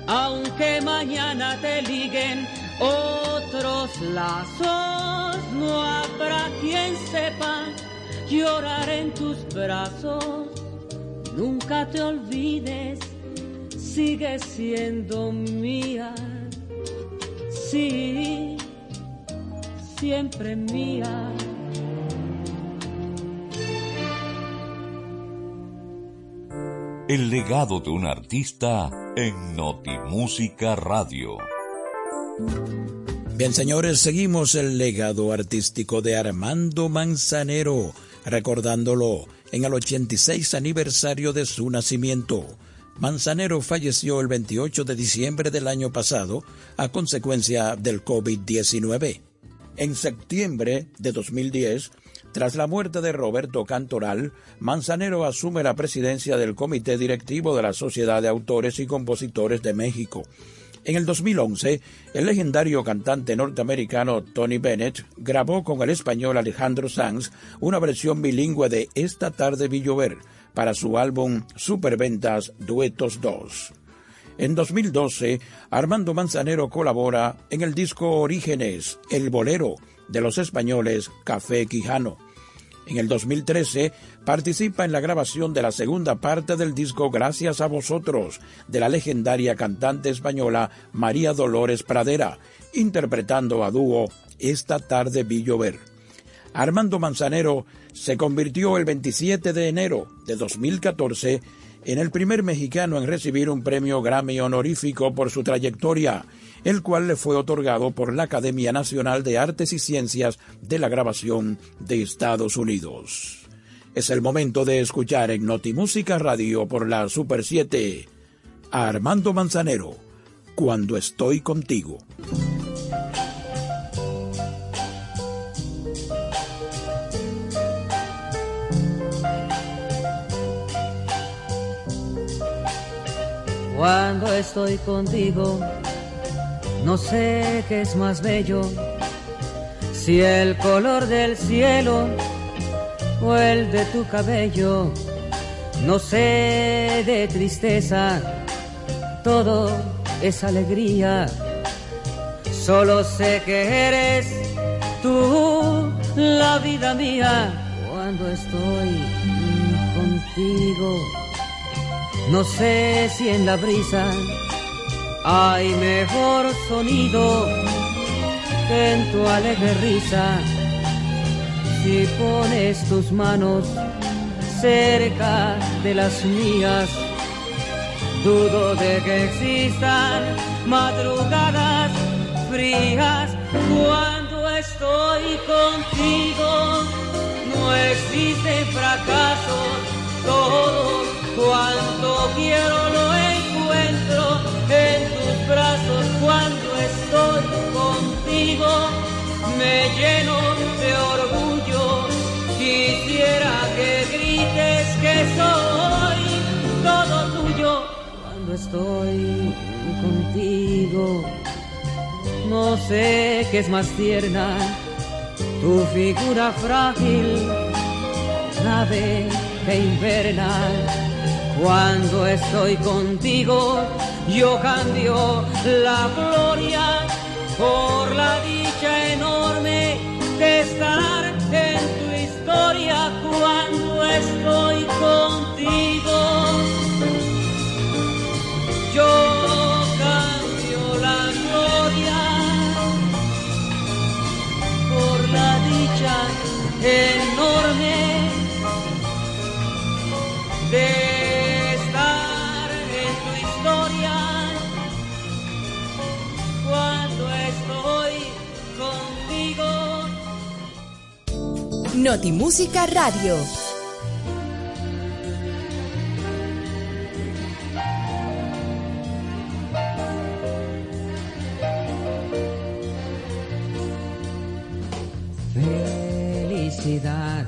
aunque mañana te liguen otros lazos, no habrá quien sepa llorar en tus brazos. Nunca te olvides, sigue siendo mía. Sí, siempre mía. El legado de un artista en Notimúsica Radio. Bien, señores, seguimos el legado artístico de Armando Manzanero, recordándolo en el 86 aniversario de su nacimiento. Manzanero falleció el 28 de diciembre del año pasado a consecuencia del COVID-19. En septiembre de 2010, tras la muerte de Roberto Cantoral, Manzanero asume la presidencia del Comité Directivo de la Sociedad de Autores y Compositores de México. En el 2011, el legendario cantante norteamericano Tony Bennett grabó con el español Alejandro Sanz una versión bilingüe de Esta tarde vi llover para su álbum Superventas Duetos 2. En 2012, Armando Manzanero colabora en el disco Orígenes, El Bolero, de los españoles Café Quijano. En el 2013 participa en la grabación de la segunda parte del disco Gracias a vosotros de la legendaria cantante española María Dolores Pradera, interpretando a dúo Esta tarde vi llover. Armando Manzanero se convirtió el 27 de enero de 2014 en el primer mexicano en recibir un premio Grammy honorífico por su trayectoria el cual le fue otorgado por la Academia Nacional de Artes y Ciencias de la Grabación de Estados Unidos. Es el momento de escuchar en Notimúsica Radio por la Super 7 a Armando Manzanero, Cuando estoy contigo. Cuando estoy contigo, no sé qué es más bello, si el color del cielo o el de tu cabello. No sé de tristeza, todo es alegría. Solo sé que eres tú la vida mía cuando estoy contigo. No sé si en la brisa hay mejor sonido en tu alegre risa. Si pones tus manos cerca de las mías, dudo de que existan madrugadas frías cuando estoy contigo. No existen fracasos, todo cuanto quiero lo encuentro en tus brazos cuando estoy contigo. Me lleno de orgullo, quisiera que grites que soy todo tuyo cuando estoy contigo. No sé qué es más tierna, tu figura frágil, nave que inverna. Cuando estoy contigo, yo cambio la gloria por la dicha enorme de estar en tu historia cuando estoy contigo. Yo cambio la gloria por la dicha enorme de Notimúsica Radio. Felicidad,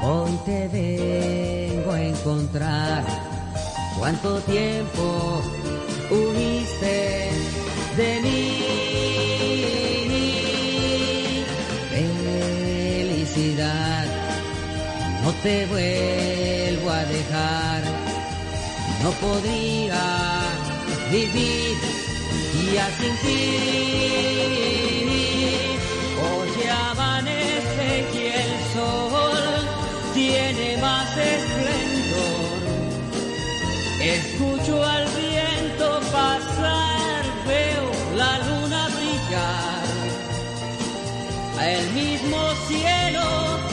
hoy te vengo a encontrar. ¿Cuánto tiempo uniste de mí? Te vuelvo a dejar, no podría vivir ya sin ti. Hoy amanece y el sol más esplendor. Escucho al viento pasar, veo la luna brillar. El mismo cielo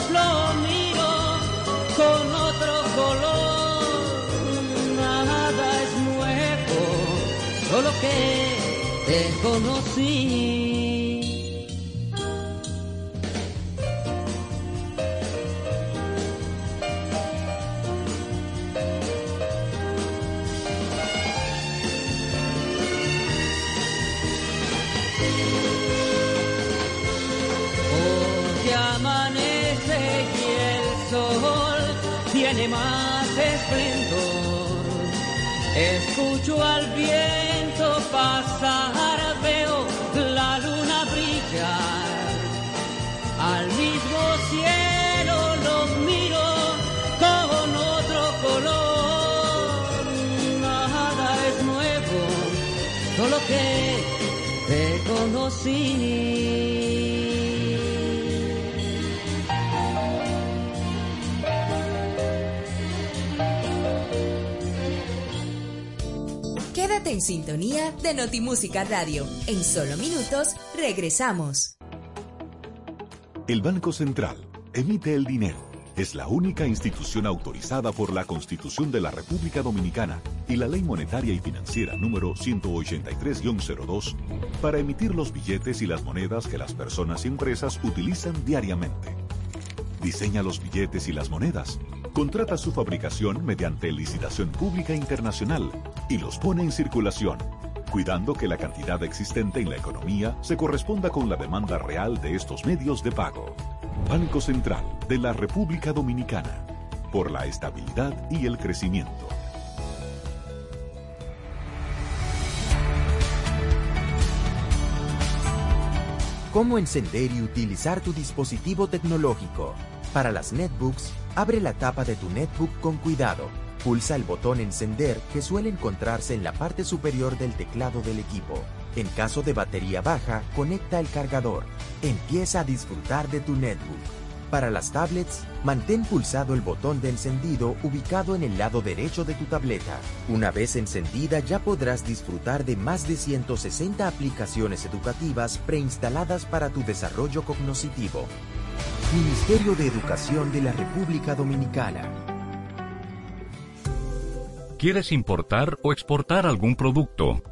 que te conocí. Porque amanece y el sol tiene más esplendor. Escucho al viento En sintonía de Notimúsica Radio. En solo minutos regresamos. El Banco Central emite el dinero. Es la única institución autorizada por la Constitución de la República Dominicana y la Ley Monetaria y Financiera número 183-02 para emitir los billetes y las monedas que las personas y empresas utilizan diariamente. Diseña los billetes y las monedas, contrata su fabricación mediante licitación pública internacional y los pone en circulación, cuidando que la cantidad existente en la economía se corresponda con la demanda real de estos medios de pago. Banco Central de la República Dominicana, por la estabilidad y el crecimiento. ¿Cómo encender y utilizar tu dispositivo tecnológico? Para las netbooks, abre la tapa de tu netbook con cuidado. Pulsa el botón encender que suele encontrarse en la parte superior del teclado del equipo. En caso de batería baja, conecta el cargador. Empieza a disfrutar de tu netbook. Para las tablets, mantén pulsado el botón de encendido ubicado en el lado derecho de tu tableta. Una vez encendida ya podrás disfrutar de más de 160 aplicaciones educativas preinstaladas para tu desarrollo cognoscitivo. Ministerio de Educación de la República Dominicana. ¿Quieres importar o exportar algún producto?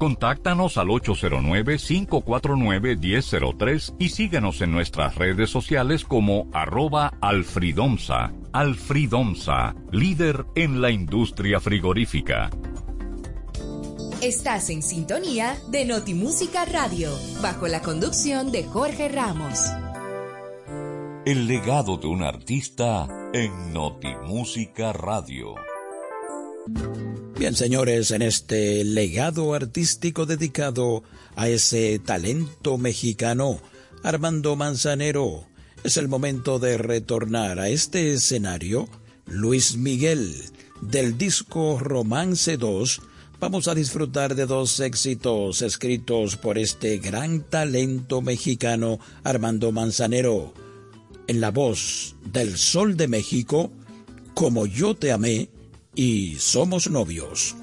Contáctanos al 809-549-1003 y síguenos en nuestras redes sociales como arroba alfridomsa. Alfridomsa, líder en la industria frigorífica. Estás en sintonía de Notimúsica Radio, bajo la conducción de Jorge Ramos. El legado de un artista en Notimúsica Radio. Bien, señores, en este legado artístico dedicado a ese talento mexicano, Armando Manzanero, es el momento de retornar a este escenario. Luis Miguel, del disco Romance 2, vamos a disfrutar de dos éxitos escritos por este gran talento mexicano, Armando Manzanero. En la voz del Sol de México, Como yo te amé, y somos novios.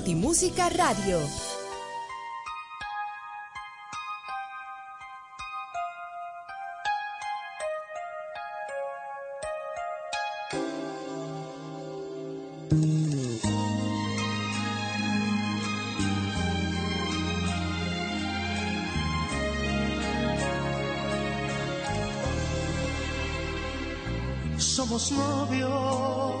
Notimúsica Radio. Somos novios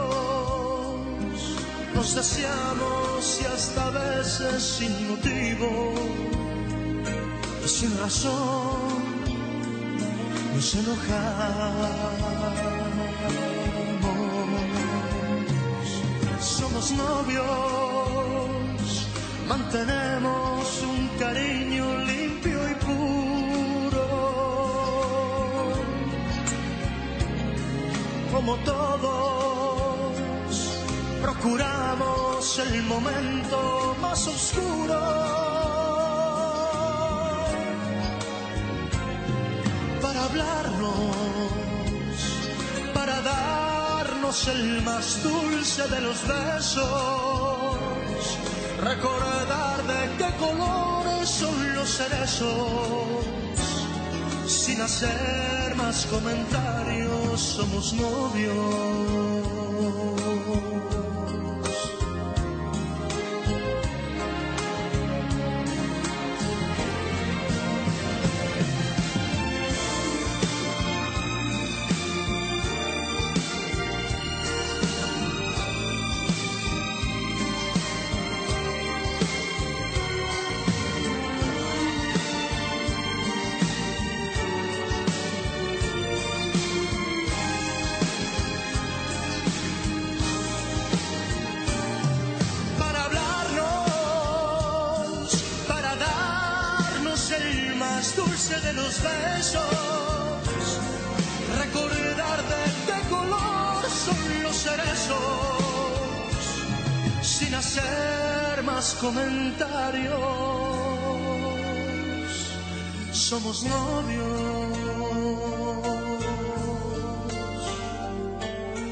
nos deseamos y hasta a veces sin motivo y sin razón nos enojamos. Somos novios, mantenemos un cariño limpio y puro. Como todo curamos el momento más oscuro. Para hablarnos, para darnos el más dulce de los besos, recordar de qué colores son los cerezos, sin hacer más comentarios, somos novios.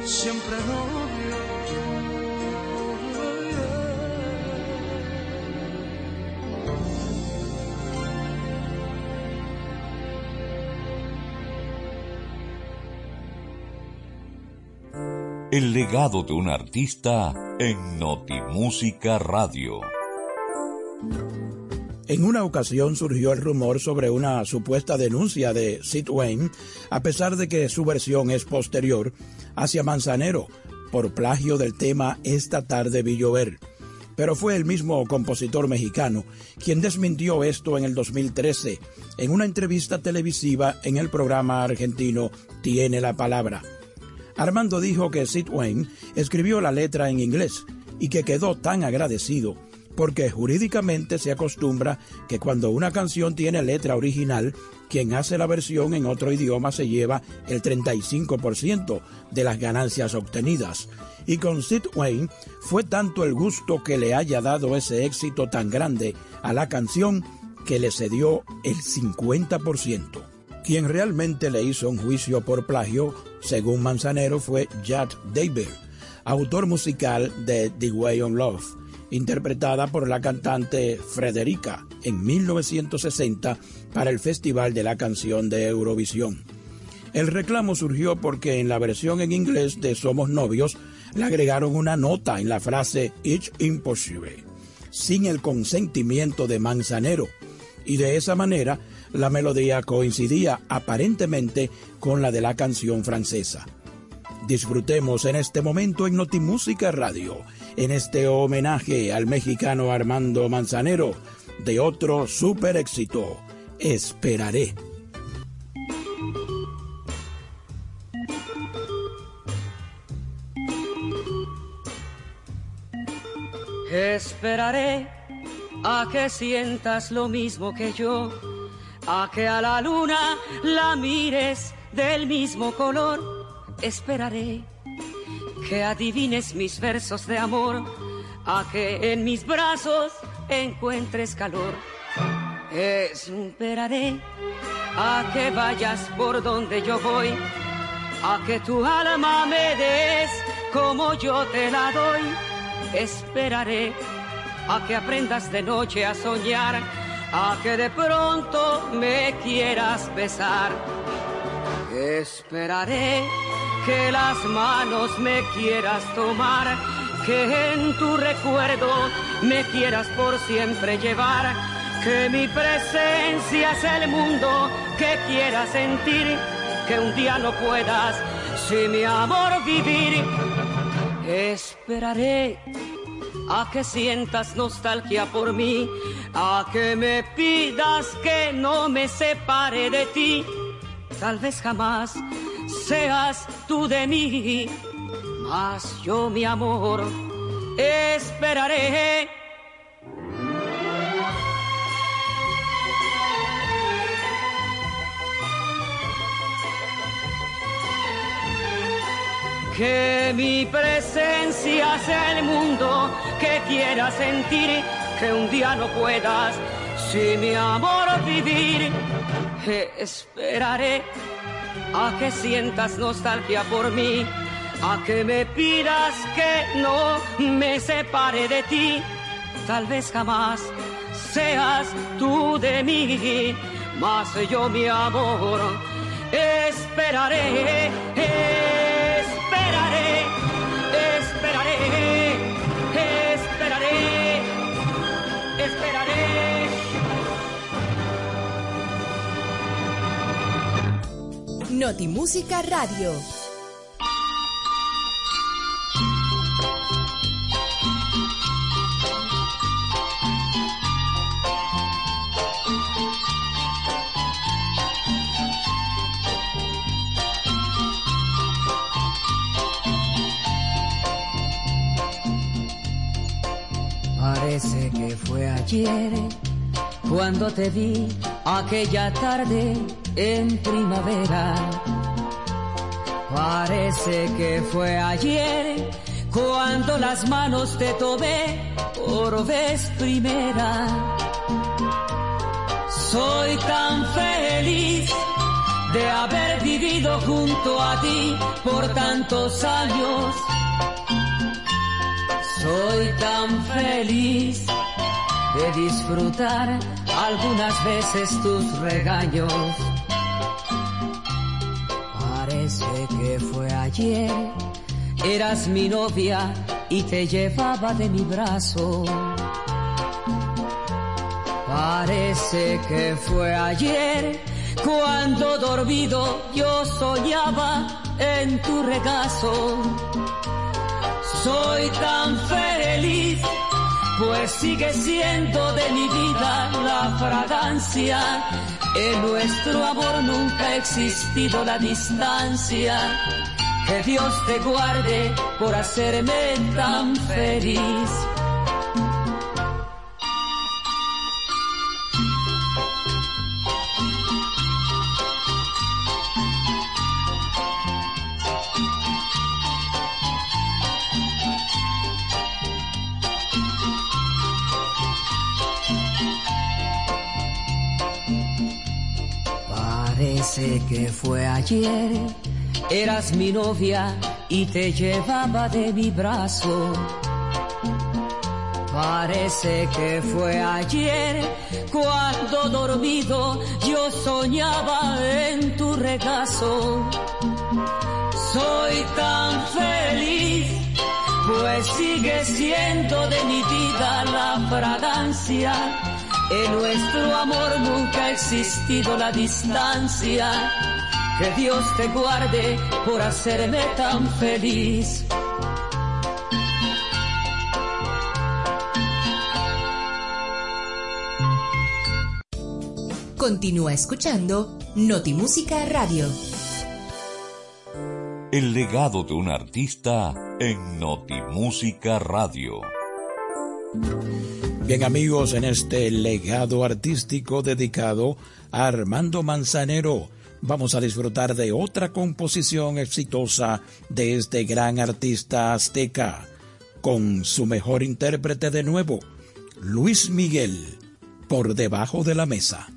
Siempre. El legado de un artista en Notimúsica Radio. En una ocasión surgió el rumor sobre una supuesta denuncia de Sid Wayne, a pesar de que su versión es posterior, hacia Manzanero, por plagio del tema Esta tarde vi llover. Pero fue el mismo compositor mexicano quien desmintió esto en el 2013, en una entrevista televisiva en el programa argentino Tiene la Palabra. Armando dijo que Sid Wayne escribió la letra en inglés y que quedó tan agradecido porque jurídicamente se acostumbra que cuando una canción tiene letra original, quien hace la versión en otro idioma se lleva el 35% de las ganancias obtenidas. Y con Sid Wayne fue tanto el gusto que le haya dado ese éxito tan grande a la canción que le cedió el 50%. Quien realmente le hizo un juicio por plagio, según Manzanero, fue Judd David, autor musical de The Way on Love, interpretada por la cantante Frederica en 1960 para el Festival de la Canción de Eurovisión. El reclamo surgió porque en la versión en inglés de Somos Novios le agregaron una nota en la frase It's Impossible, sin el consentimiento de Manzanero, y de esa manera la melodía coincidía aparentemente con la de la canción francesa. Disfrutemos en este momento en Notimúsica Radio, en este homenaje al mexicano Armando Manzanero, de otro super éxito, Esperaré. Esperaré a que sientas lo mismo que yo, a que a la luna la mires del mismo color. Esperaré que adivines mis versos de amor, a que en mis brazos encuentres calor. Esperaré a que vayas por donde yo voy, a que tu alma me des como yo te la doy. Esperaré a que aprendas de noche a soñar, a que de pronto me quieras besar. Esperaré que las manos me quieras tomar, que en tu recuerdo me quieras por siempre llevar, que mi presencia es el mundo que quieras sentir, que un día no puedas sin mi amor vivir. Esperaré a que sientas nostalgia por mí, a que me pidas que no me separe de ti. Tal vez jamás seas tú de mí, mas yo mi amor esperaré. Que mi presencia sea el mundo que quieras sentir, que un día no puedas sin mi amor vivir. Esperaré a que sientas nostalgia por mí, a que me pidas que no me separe de ti. Tal vez jamás seas tú de mí, mas yo mi amor esperaré, esperaré, esperaré, Notimúsica Radio. Parece que fue ayer cuando te vi aquella tarde en primavera. Parece que fue ayer cuando las manos te tomé por vez primera. Soy tan feliz de haber vivido junto a ti por tantos años. Soy tan feliz de disfrutar algunas veces tus regaños. Parece que fue ayer, eras mi novia y te llevaba de mi brazo. Parece que fue ayer cuando dormido yo soñaba en tu regazo. Soy tan feliz pues sigue siendo de mi vida la fragancia. En nuestro amor nunca ha existido la distancia. Que Dios te guarde por hacerme tan feliz. Parece que fue ayer, eras mi novia y te llevaba de mi brazo. Parece que fue ayer cuando dormido yo soñaba en tu regazo. Soy tan feliz, pues sigue siendo de mi vida la fragancia. En nuestro amor nunca ha existido la distancia. Que Dios te guarde por hacerme tan feliz. Continúa escuchando Notimúsica Radio. El legado de un artista en Notimúsica Radio. Bien amigos, en este legado artístico dedicado a Armando Manzanero, vamos a disfrutar de otra composición exitosa de este gran artista azteca, con su mejor intérprete de nuevo, Luis Miguel, por debajo de la mesa.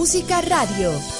Notimúsica Radio.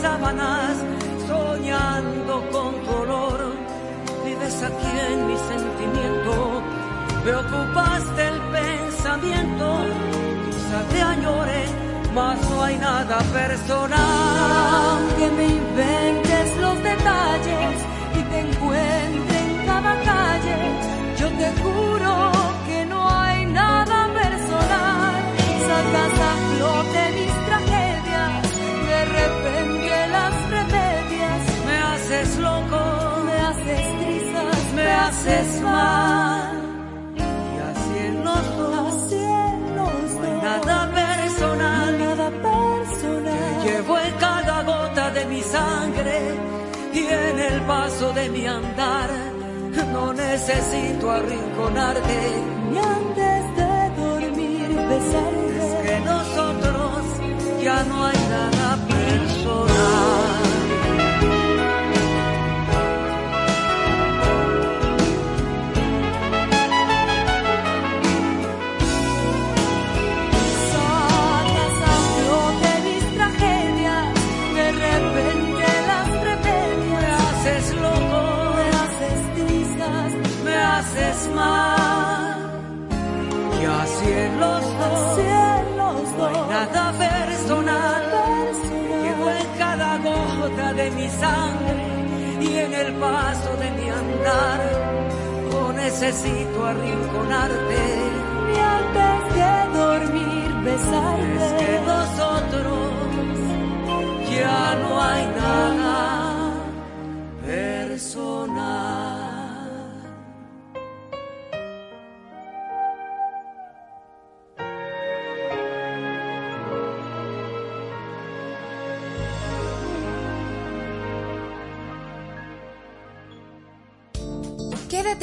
sábanas soñando con tu olor. Vives aquí en mi sentimiento, me ocupaste el pensamiento, quizá te añore, mas no hay nada personal. Aunque me inventes los detalles y te encuentre en cada calle, yo te juro que no hay nada personal. Sacas haces mal. Y así en los dos, así en los no hay nada personal. Nada personal. Te llevo en cada gota de mi sangre y en el paso de mi andar. No necesito arrinconarte. Ni antes de dormir besarte. Es que nosotros ya no hay nada personal. Los dos, no hay nada personal. Llevo en cada gota de mi sangre y en el paso de mi andar. No necesito arrinconarte. Ni antes de dormir besarte. Es que nosotros ya no hay nada personal.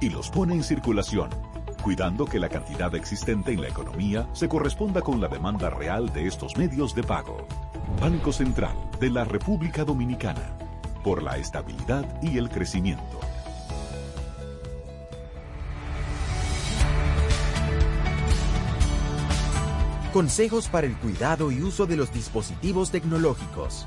y los pone en circulación, cuidando que la cantidad existente en la economía se corresponda con la demanda real de estos medios de pago. Banco Central de la República Dominicana, por la estabilidad y el crecimiento. Consejos para el cuidado y uso de los dispositivos tecnológicos.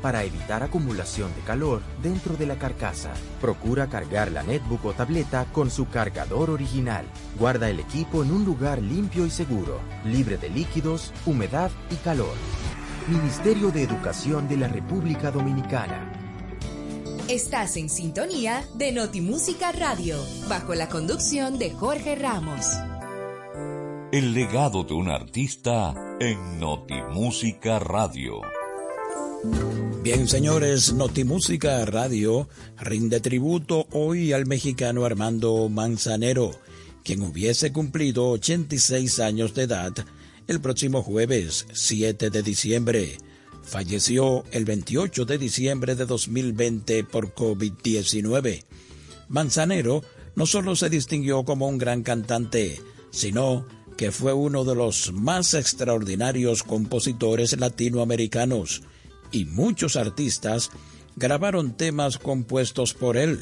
para evitar acumulación de calor dentro de la carcasa. Procura cargar la netbook o tableta con su cargador original. Guarda el equipo en un lugar limpio y seguro, libre de líquidos, humedad y calor. Ministerio de Educación de la República Dominicana. Estás en sintonía de Notimúsica Radio, bajo la conducción de Jorge Ramos. El legado de un artista en Notimúsica Radio. Bien, señores, Notimúsica Radio rinde tributo hoy al mexicano Armando Manzanero, quien hubiese cumplido 86 años de edad el próximo jueves 7 de diciembre. Falleció el 28 de diciembre de 2020 por COVID-19. Manzanero no solo se distinguió como un gran cantante, sino que fue uno de los más extraordinarios compositores latinoamericanos y muchos artistas grabaron temas compuestos por él,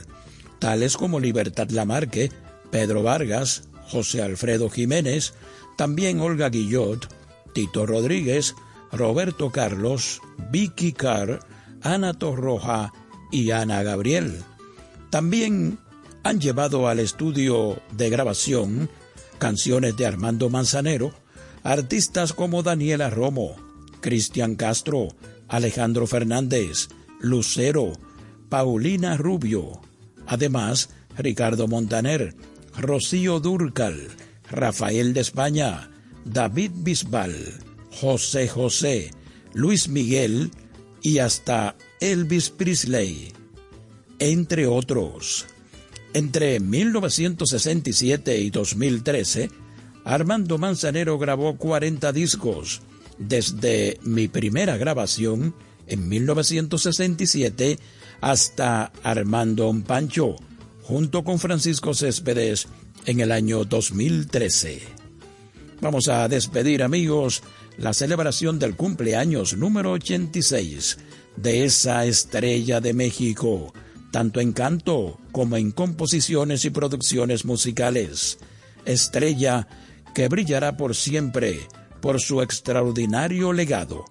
tales como Libertad Lamarque, Pedro Vargas, José Alfredo Jiménez, también Olga Guillot, Tito Rodríguez, Roberto Carlos, Vicky Carr, Ana Torroja y Ana Gabriel. También han llevado al estudio de grabación canciones de Armando Manzanero, artistas como Daniela Romo, Cristian Castro, Alejandro Fernández, Lucero, Paulina Rubio, además Ricardo Montaner, Rocío Durcal, Rafael de España, David Bisbal, José José, Luis Miguel y hasta Elvis Presley, entre otros. Entre 1967 y 2013, Armando Manzanero grabó 40 discos, desde mi primera grabación en 1967 hasta Armando Pancho, junto con Francisco Céspedes en el año 2013. Vamos a despedir amigos la celebración del cumpleaños número 86 de esa estrella de México, tanto en canto como en composiciones y producciones musicales. Estrella que brillará por siempre por su extraordinario legado,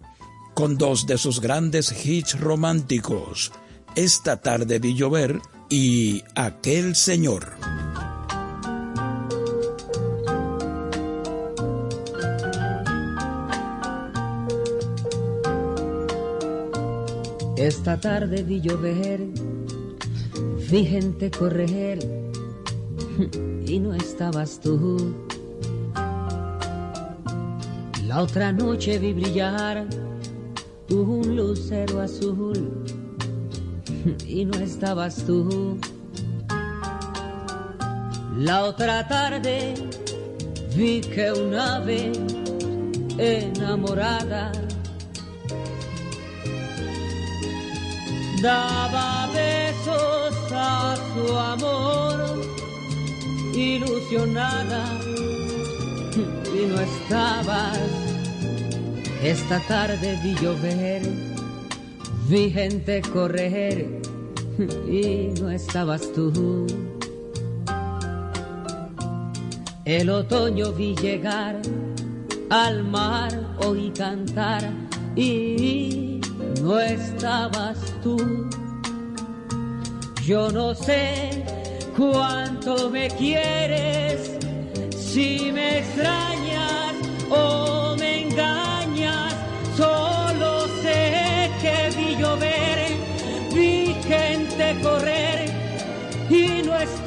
con dos de sus grandes hits románticos, Esta tarde vi llover y Aquel Señor. Esta tarde vi llover, vi gente y no estabas tú. La otra noche vi brillar un lucero azul y no estabas tú. La otra tarde vi que un ave enamorada daba besos a su amor, ilusionada, y no estabas. Esta tarde vi llover, vi gente correr, y no estabas tú. El otoño vi llegar, al mar oí cantar, y no estabas tú. Yo no sé cuánto me quieres, si me extrañas o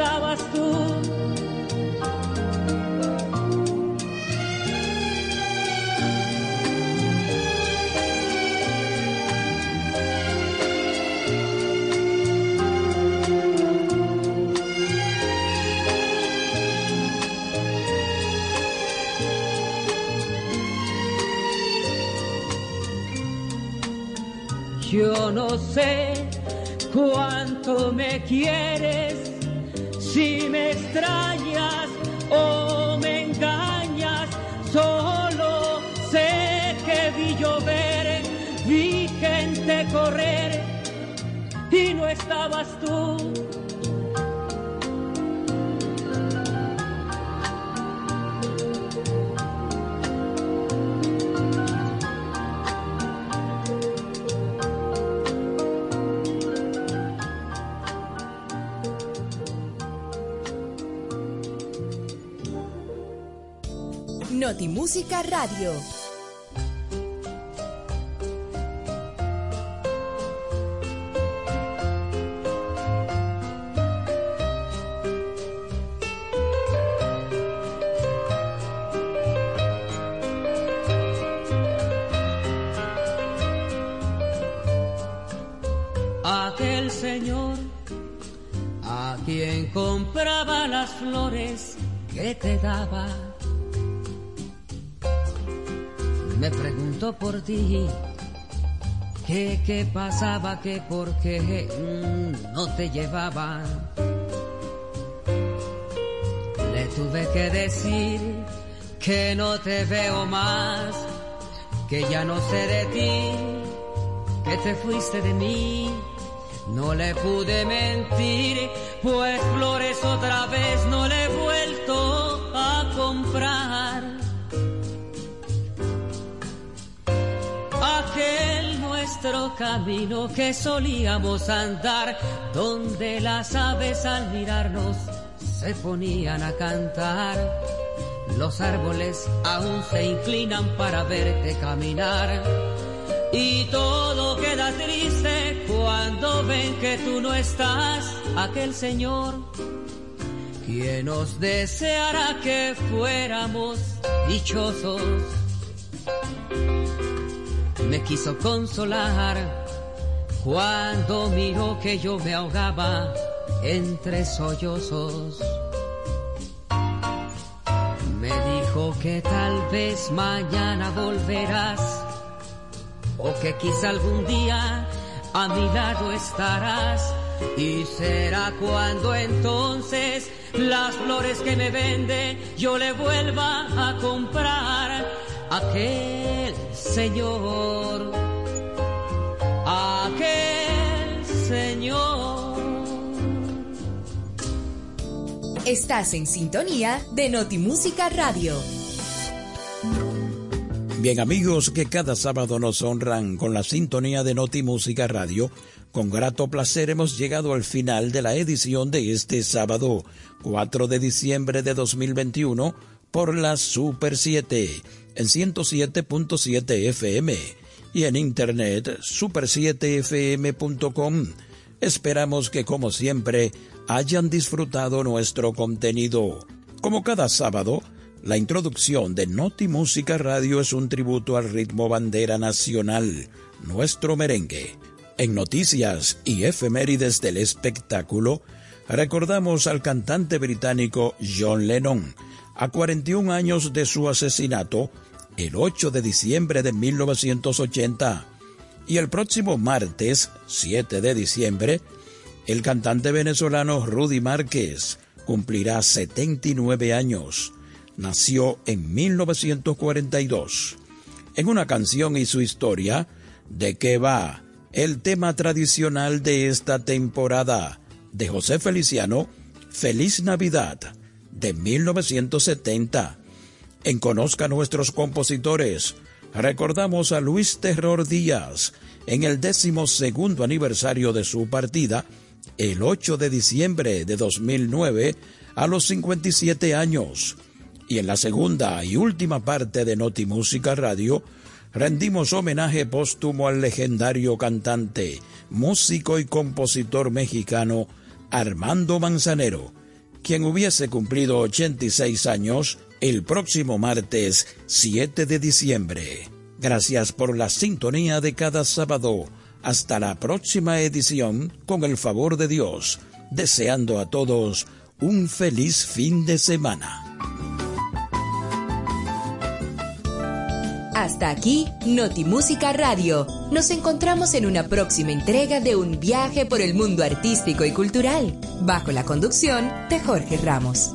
estabas tú. Yo no sé cuánto me quieres, extrañas o me engañas, solo sé que vi llover, vi gente correr y no estabas tú. Notimúsica Radio. Aquel señor a quien compraba las flores que te daba por ti. ¿Qué, qué pasaba? ¿Qué por qué mm, no te llevaba? Le tuve que decir que no te veo más, que ya no sé de ti, que te fuiste de mí. No le pude mentir, pues flores otra vez no le he vuelto a comprar. Nuestro camino que solíamos andar, donde las aves al mirarnos se ponían a cantar. Los árboles aún se inclinan para verte caminar. Y todo queda triste cuando ven que tú no estás, aquel Señor, quien nos deseará que fuéramos dichosos. Me quiso consolar cuando miró que yo me ahogaba entre sollozos. Me dijo que tal vez mañana volverás o que quizá algún día a mi lado estarás y será cuando entonces las flores que me vende yo le vuelva a comprar aquel señor, aquel señor. Estás en sintonía de Notimúsica Radio. Bien amigos que cada sábado nos honran con la sintonía de Noti Música Radio, con grato placer hemos llegado al final de la edición de este sábado 4 de diciembre de 2021 por la Super 7 en 107.7 FM y en internet super7fm.com. Esperamos que como siempre hayan disfrutado nuestro contenido. Como cada sábado, la introducción de Noti Música Radio es un tributo al ritmo bandera nacional, nuestro merengue. En noticias y efemérides del espectáculo, recordamos al cantante británico John Lennon, a 41 años de su asesinato, el 8 de diciembre de 1980. Y el próximo martes, 7 de diciembre, el cantante venezolano Rudy Márquez cumplirá 79 años nació en 1942. En una canción y su historia, ¿de qué va? El tema tradicional de esta temporada de José Feliciano, Feliz Navidad, de 1970. En Conozca nuestros compositores, recordamos a Luis Terror Díaz en el décimo segundo aniversario de su partida, el 8 de diciembre de 2009, a los 57 años. Y en la segunda y última parte de Noti Música Radio, rendimos homenaje póstumo al legendario cantante, músico y compositor mexicano Armando Manzanero, quien hubiese cumplido 86 años el próximo martes 7 de diciembre. Gracias por la sintonía de cada sábado. Hasta la próxima edición, con el favor de Dios, deseando a todos un feliz fin de semana. Hasta aquí, Notimúsica Radio. Nos encontramos en una próxima entrega de un viaje por el mundo artístico y cultural, bajo la conducción de Jorge Ramos.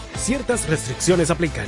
Ciertas restricciones aplican.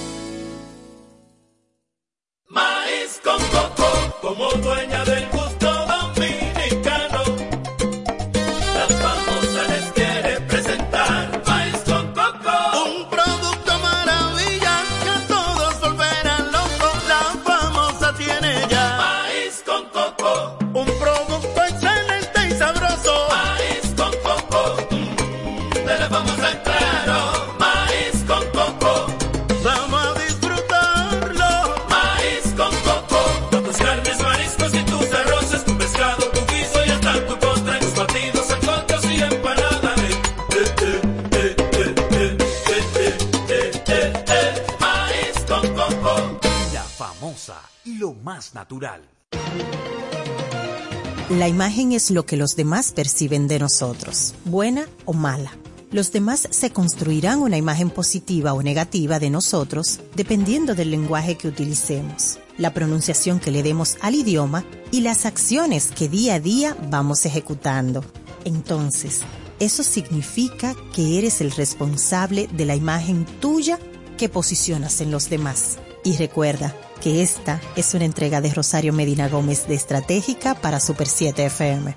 Más natural. La imagen es lo que los demás perciben de nosotros, buena o mala. Los demás se construirán una imagen positiva o negativa de nosotros dependiendo del lenguaje que utilicemos, la pronunciación que le demos al idioma y las acciones que día a día vamos ejecutando. Entonces, eso significa que eres el responsable de la imagen tuya que posicionas en los demás. Y recuerda que esta es una entrega de Rosario Medina Gómez de Estratégica para Super 7 FM.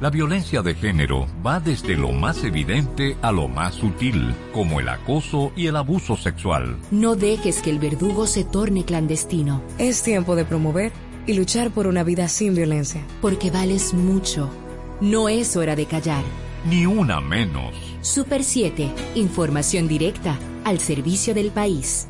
La violencia de género va desde lo más evidente a lo más sutil, como el acoso y el abuso sexual. No dejes que el verdugo se torne clandestino. Es tiempo de promover y luchar por una vida sin violencia. Porque vales mucho. No es hora de callar. Ni una menos. Super 7. Información directa al servicio del país.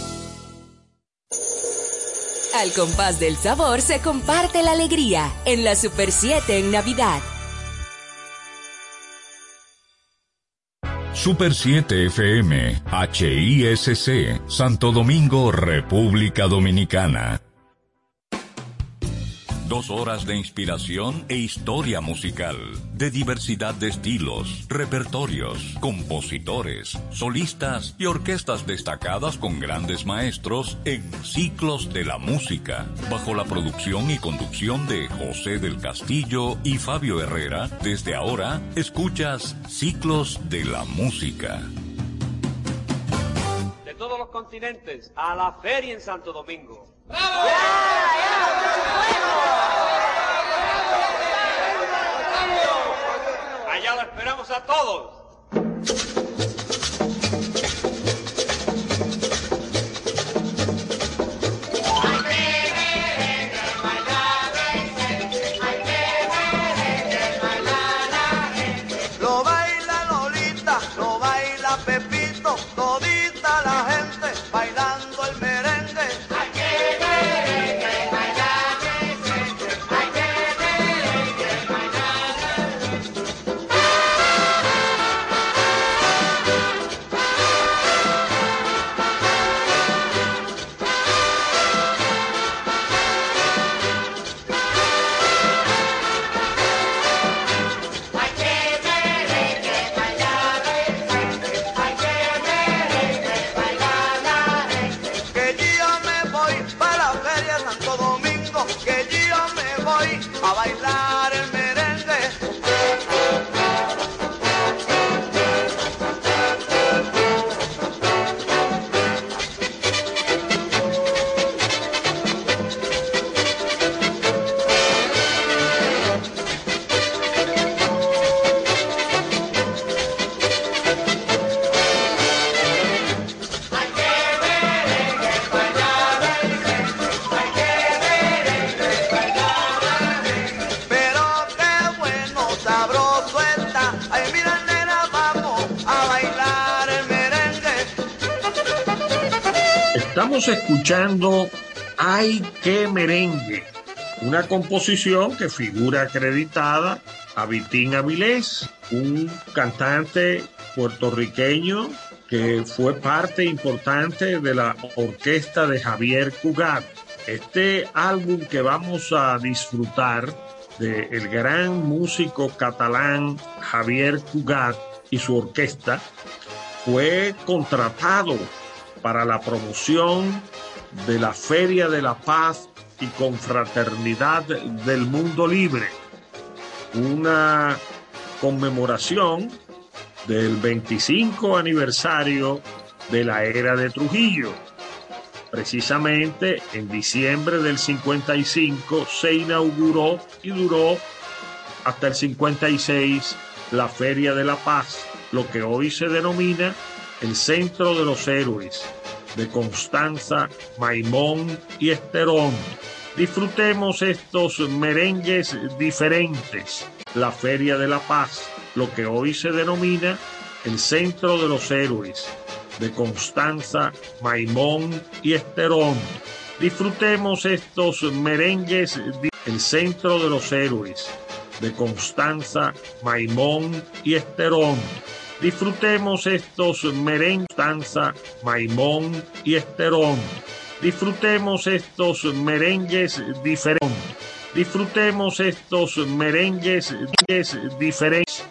Al compás del sabor se comparte la alegría en la Super 7 en Navidad. Super 7 FM, HISC, Santo Domingo, República Dominicana. Dos horas de inspiración e historia musical, de diversidad de estilos, repertorios, compositores, solistas y orquestas destacadas con grandes maestros en Ciclos de la Música, bajo la producción y conducción de José del Castillo y Fabio Herrera. Desde ahora, escuchas Ciclos de la Música. de todos los continentes a la feria en Santo Domingo. Allá lo esperamos a todos. Composición que figura acreditada a Vitín Avilés, un cantante puertorriqueño que fue parte importante de la orquesta de Javier Cugat. Este álbum que vamos a disfrutar de el gran músico catalán Javier Cugat y su orquesta fue contratado para la promoción de la Feria de la Paz y Confraternidad del Mundo Libre, una conmemoración del 25 aniversario de la era de Trujillo. Precisamente en diciembre del 55 se inauguró y duró hasta el 56 la Feria de la Paz, lo que hoy se denomina el Centro de los Héroes de Constanza, Maimón y Esterón. Disfrutemos estos merengues diferentes. La Feria de la Paz, lo que hoy se denomina el Centro de los Héroes de Constanza, Maimón y Esterón. Disfrutemos estos merengues, el Centro de los Héroes de Constanza, Maimón y Esterón. Disfrutemos estos merengues, Constanza, Maimón y Esterón. Disfrutemos estos merengues diferentes. Disfrutemos estos merengues diferentes.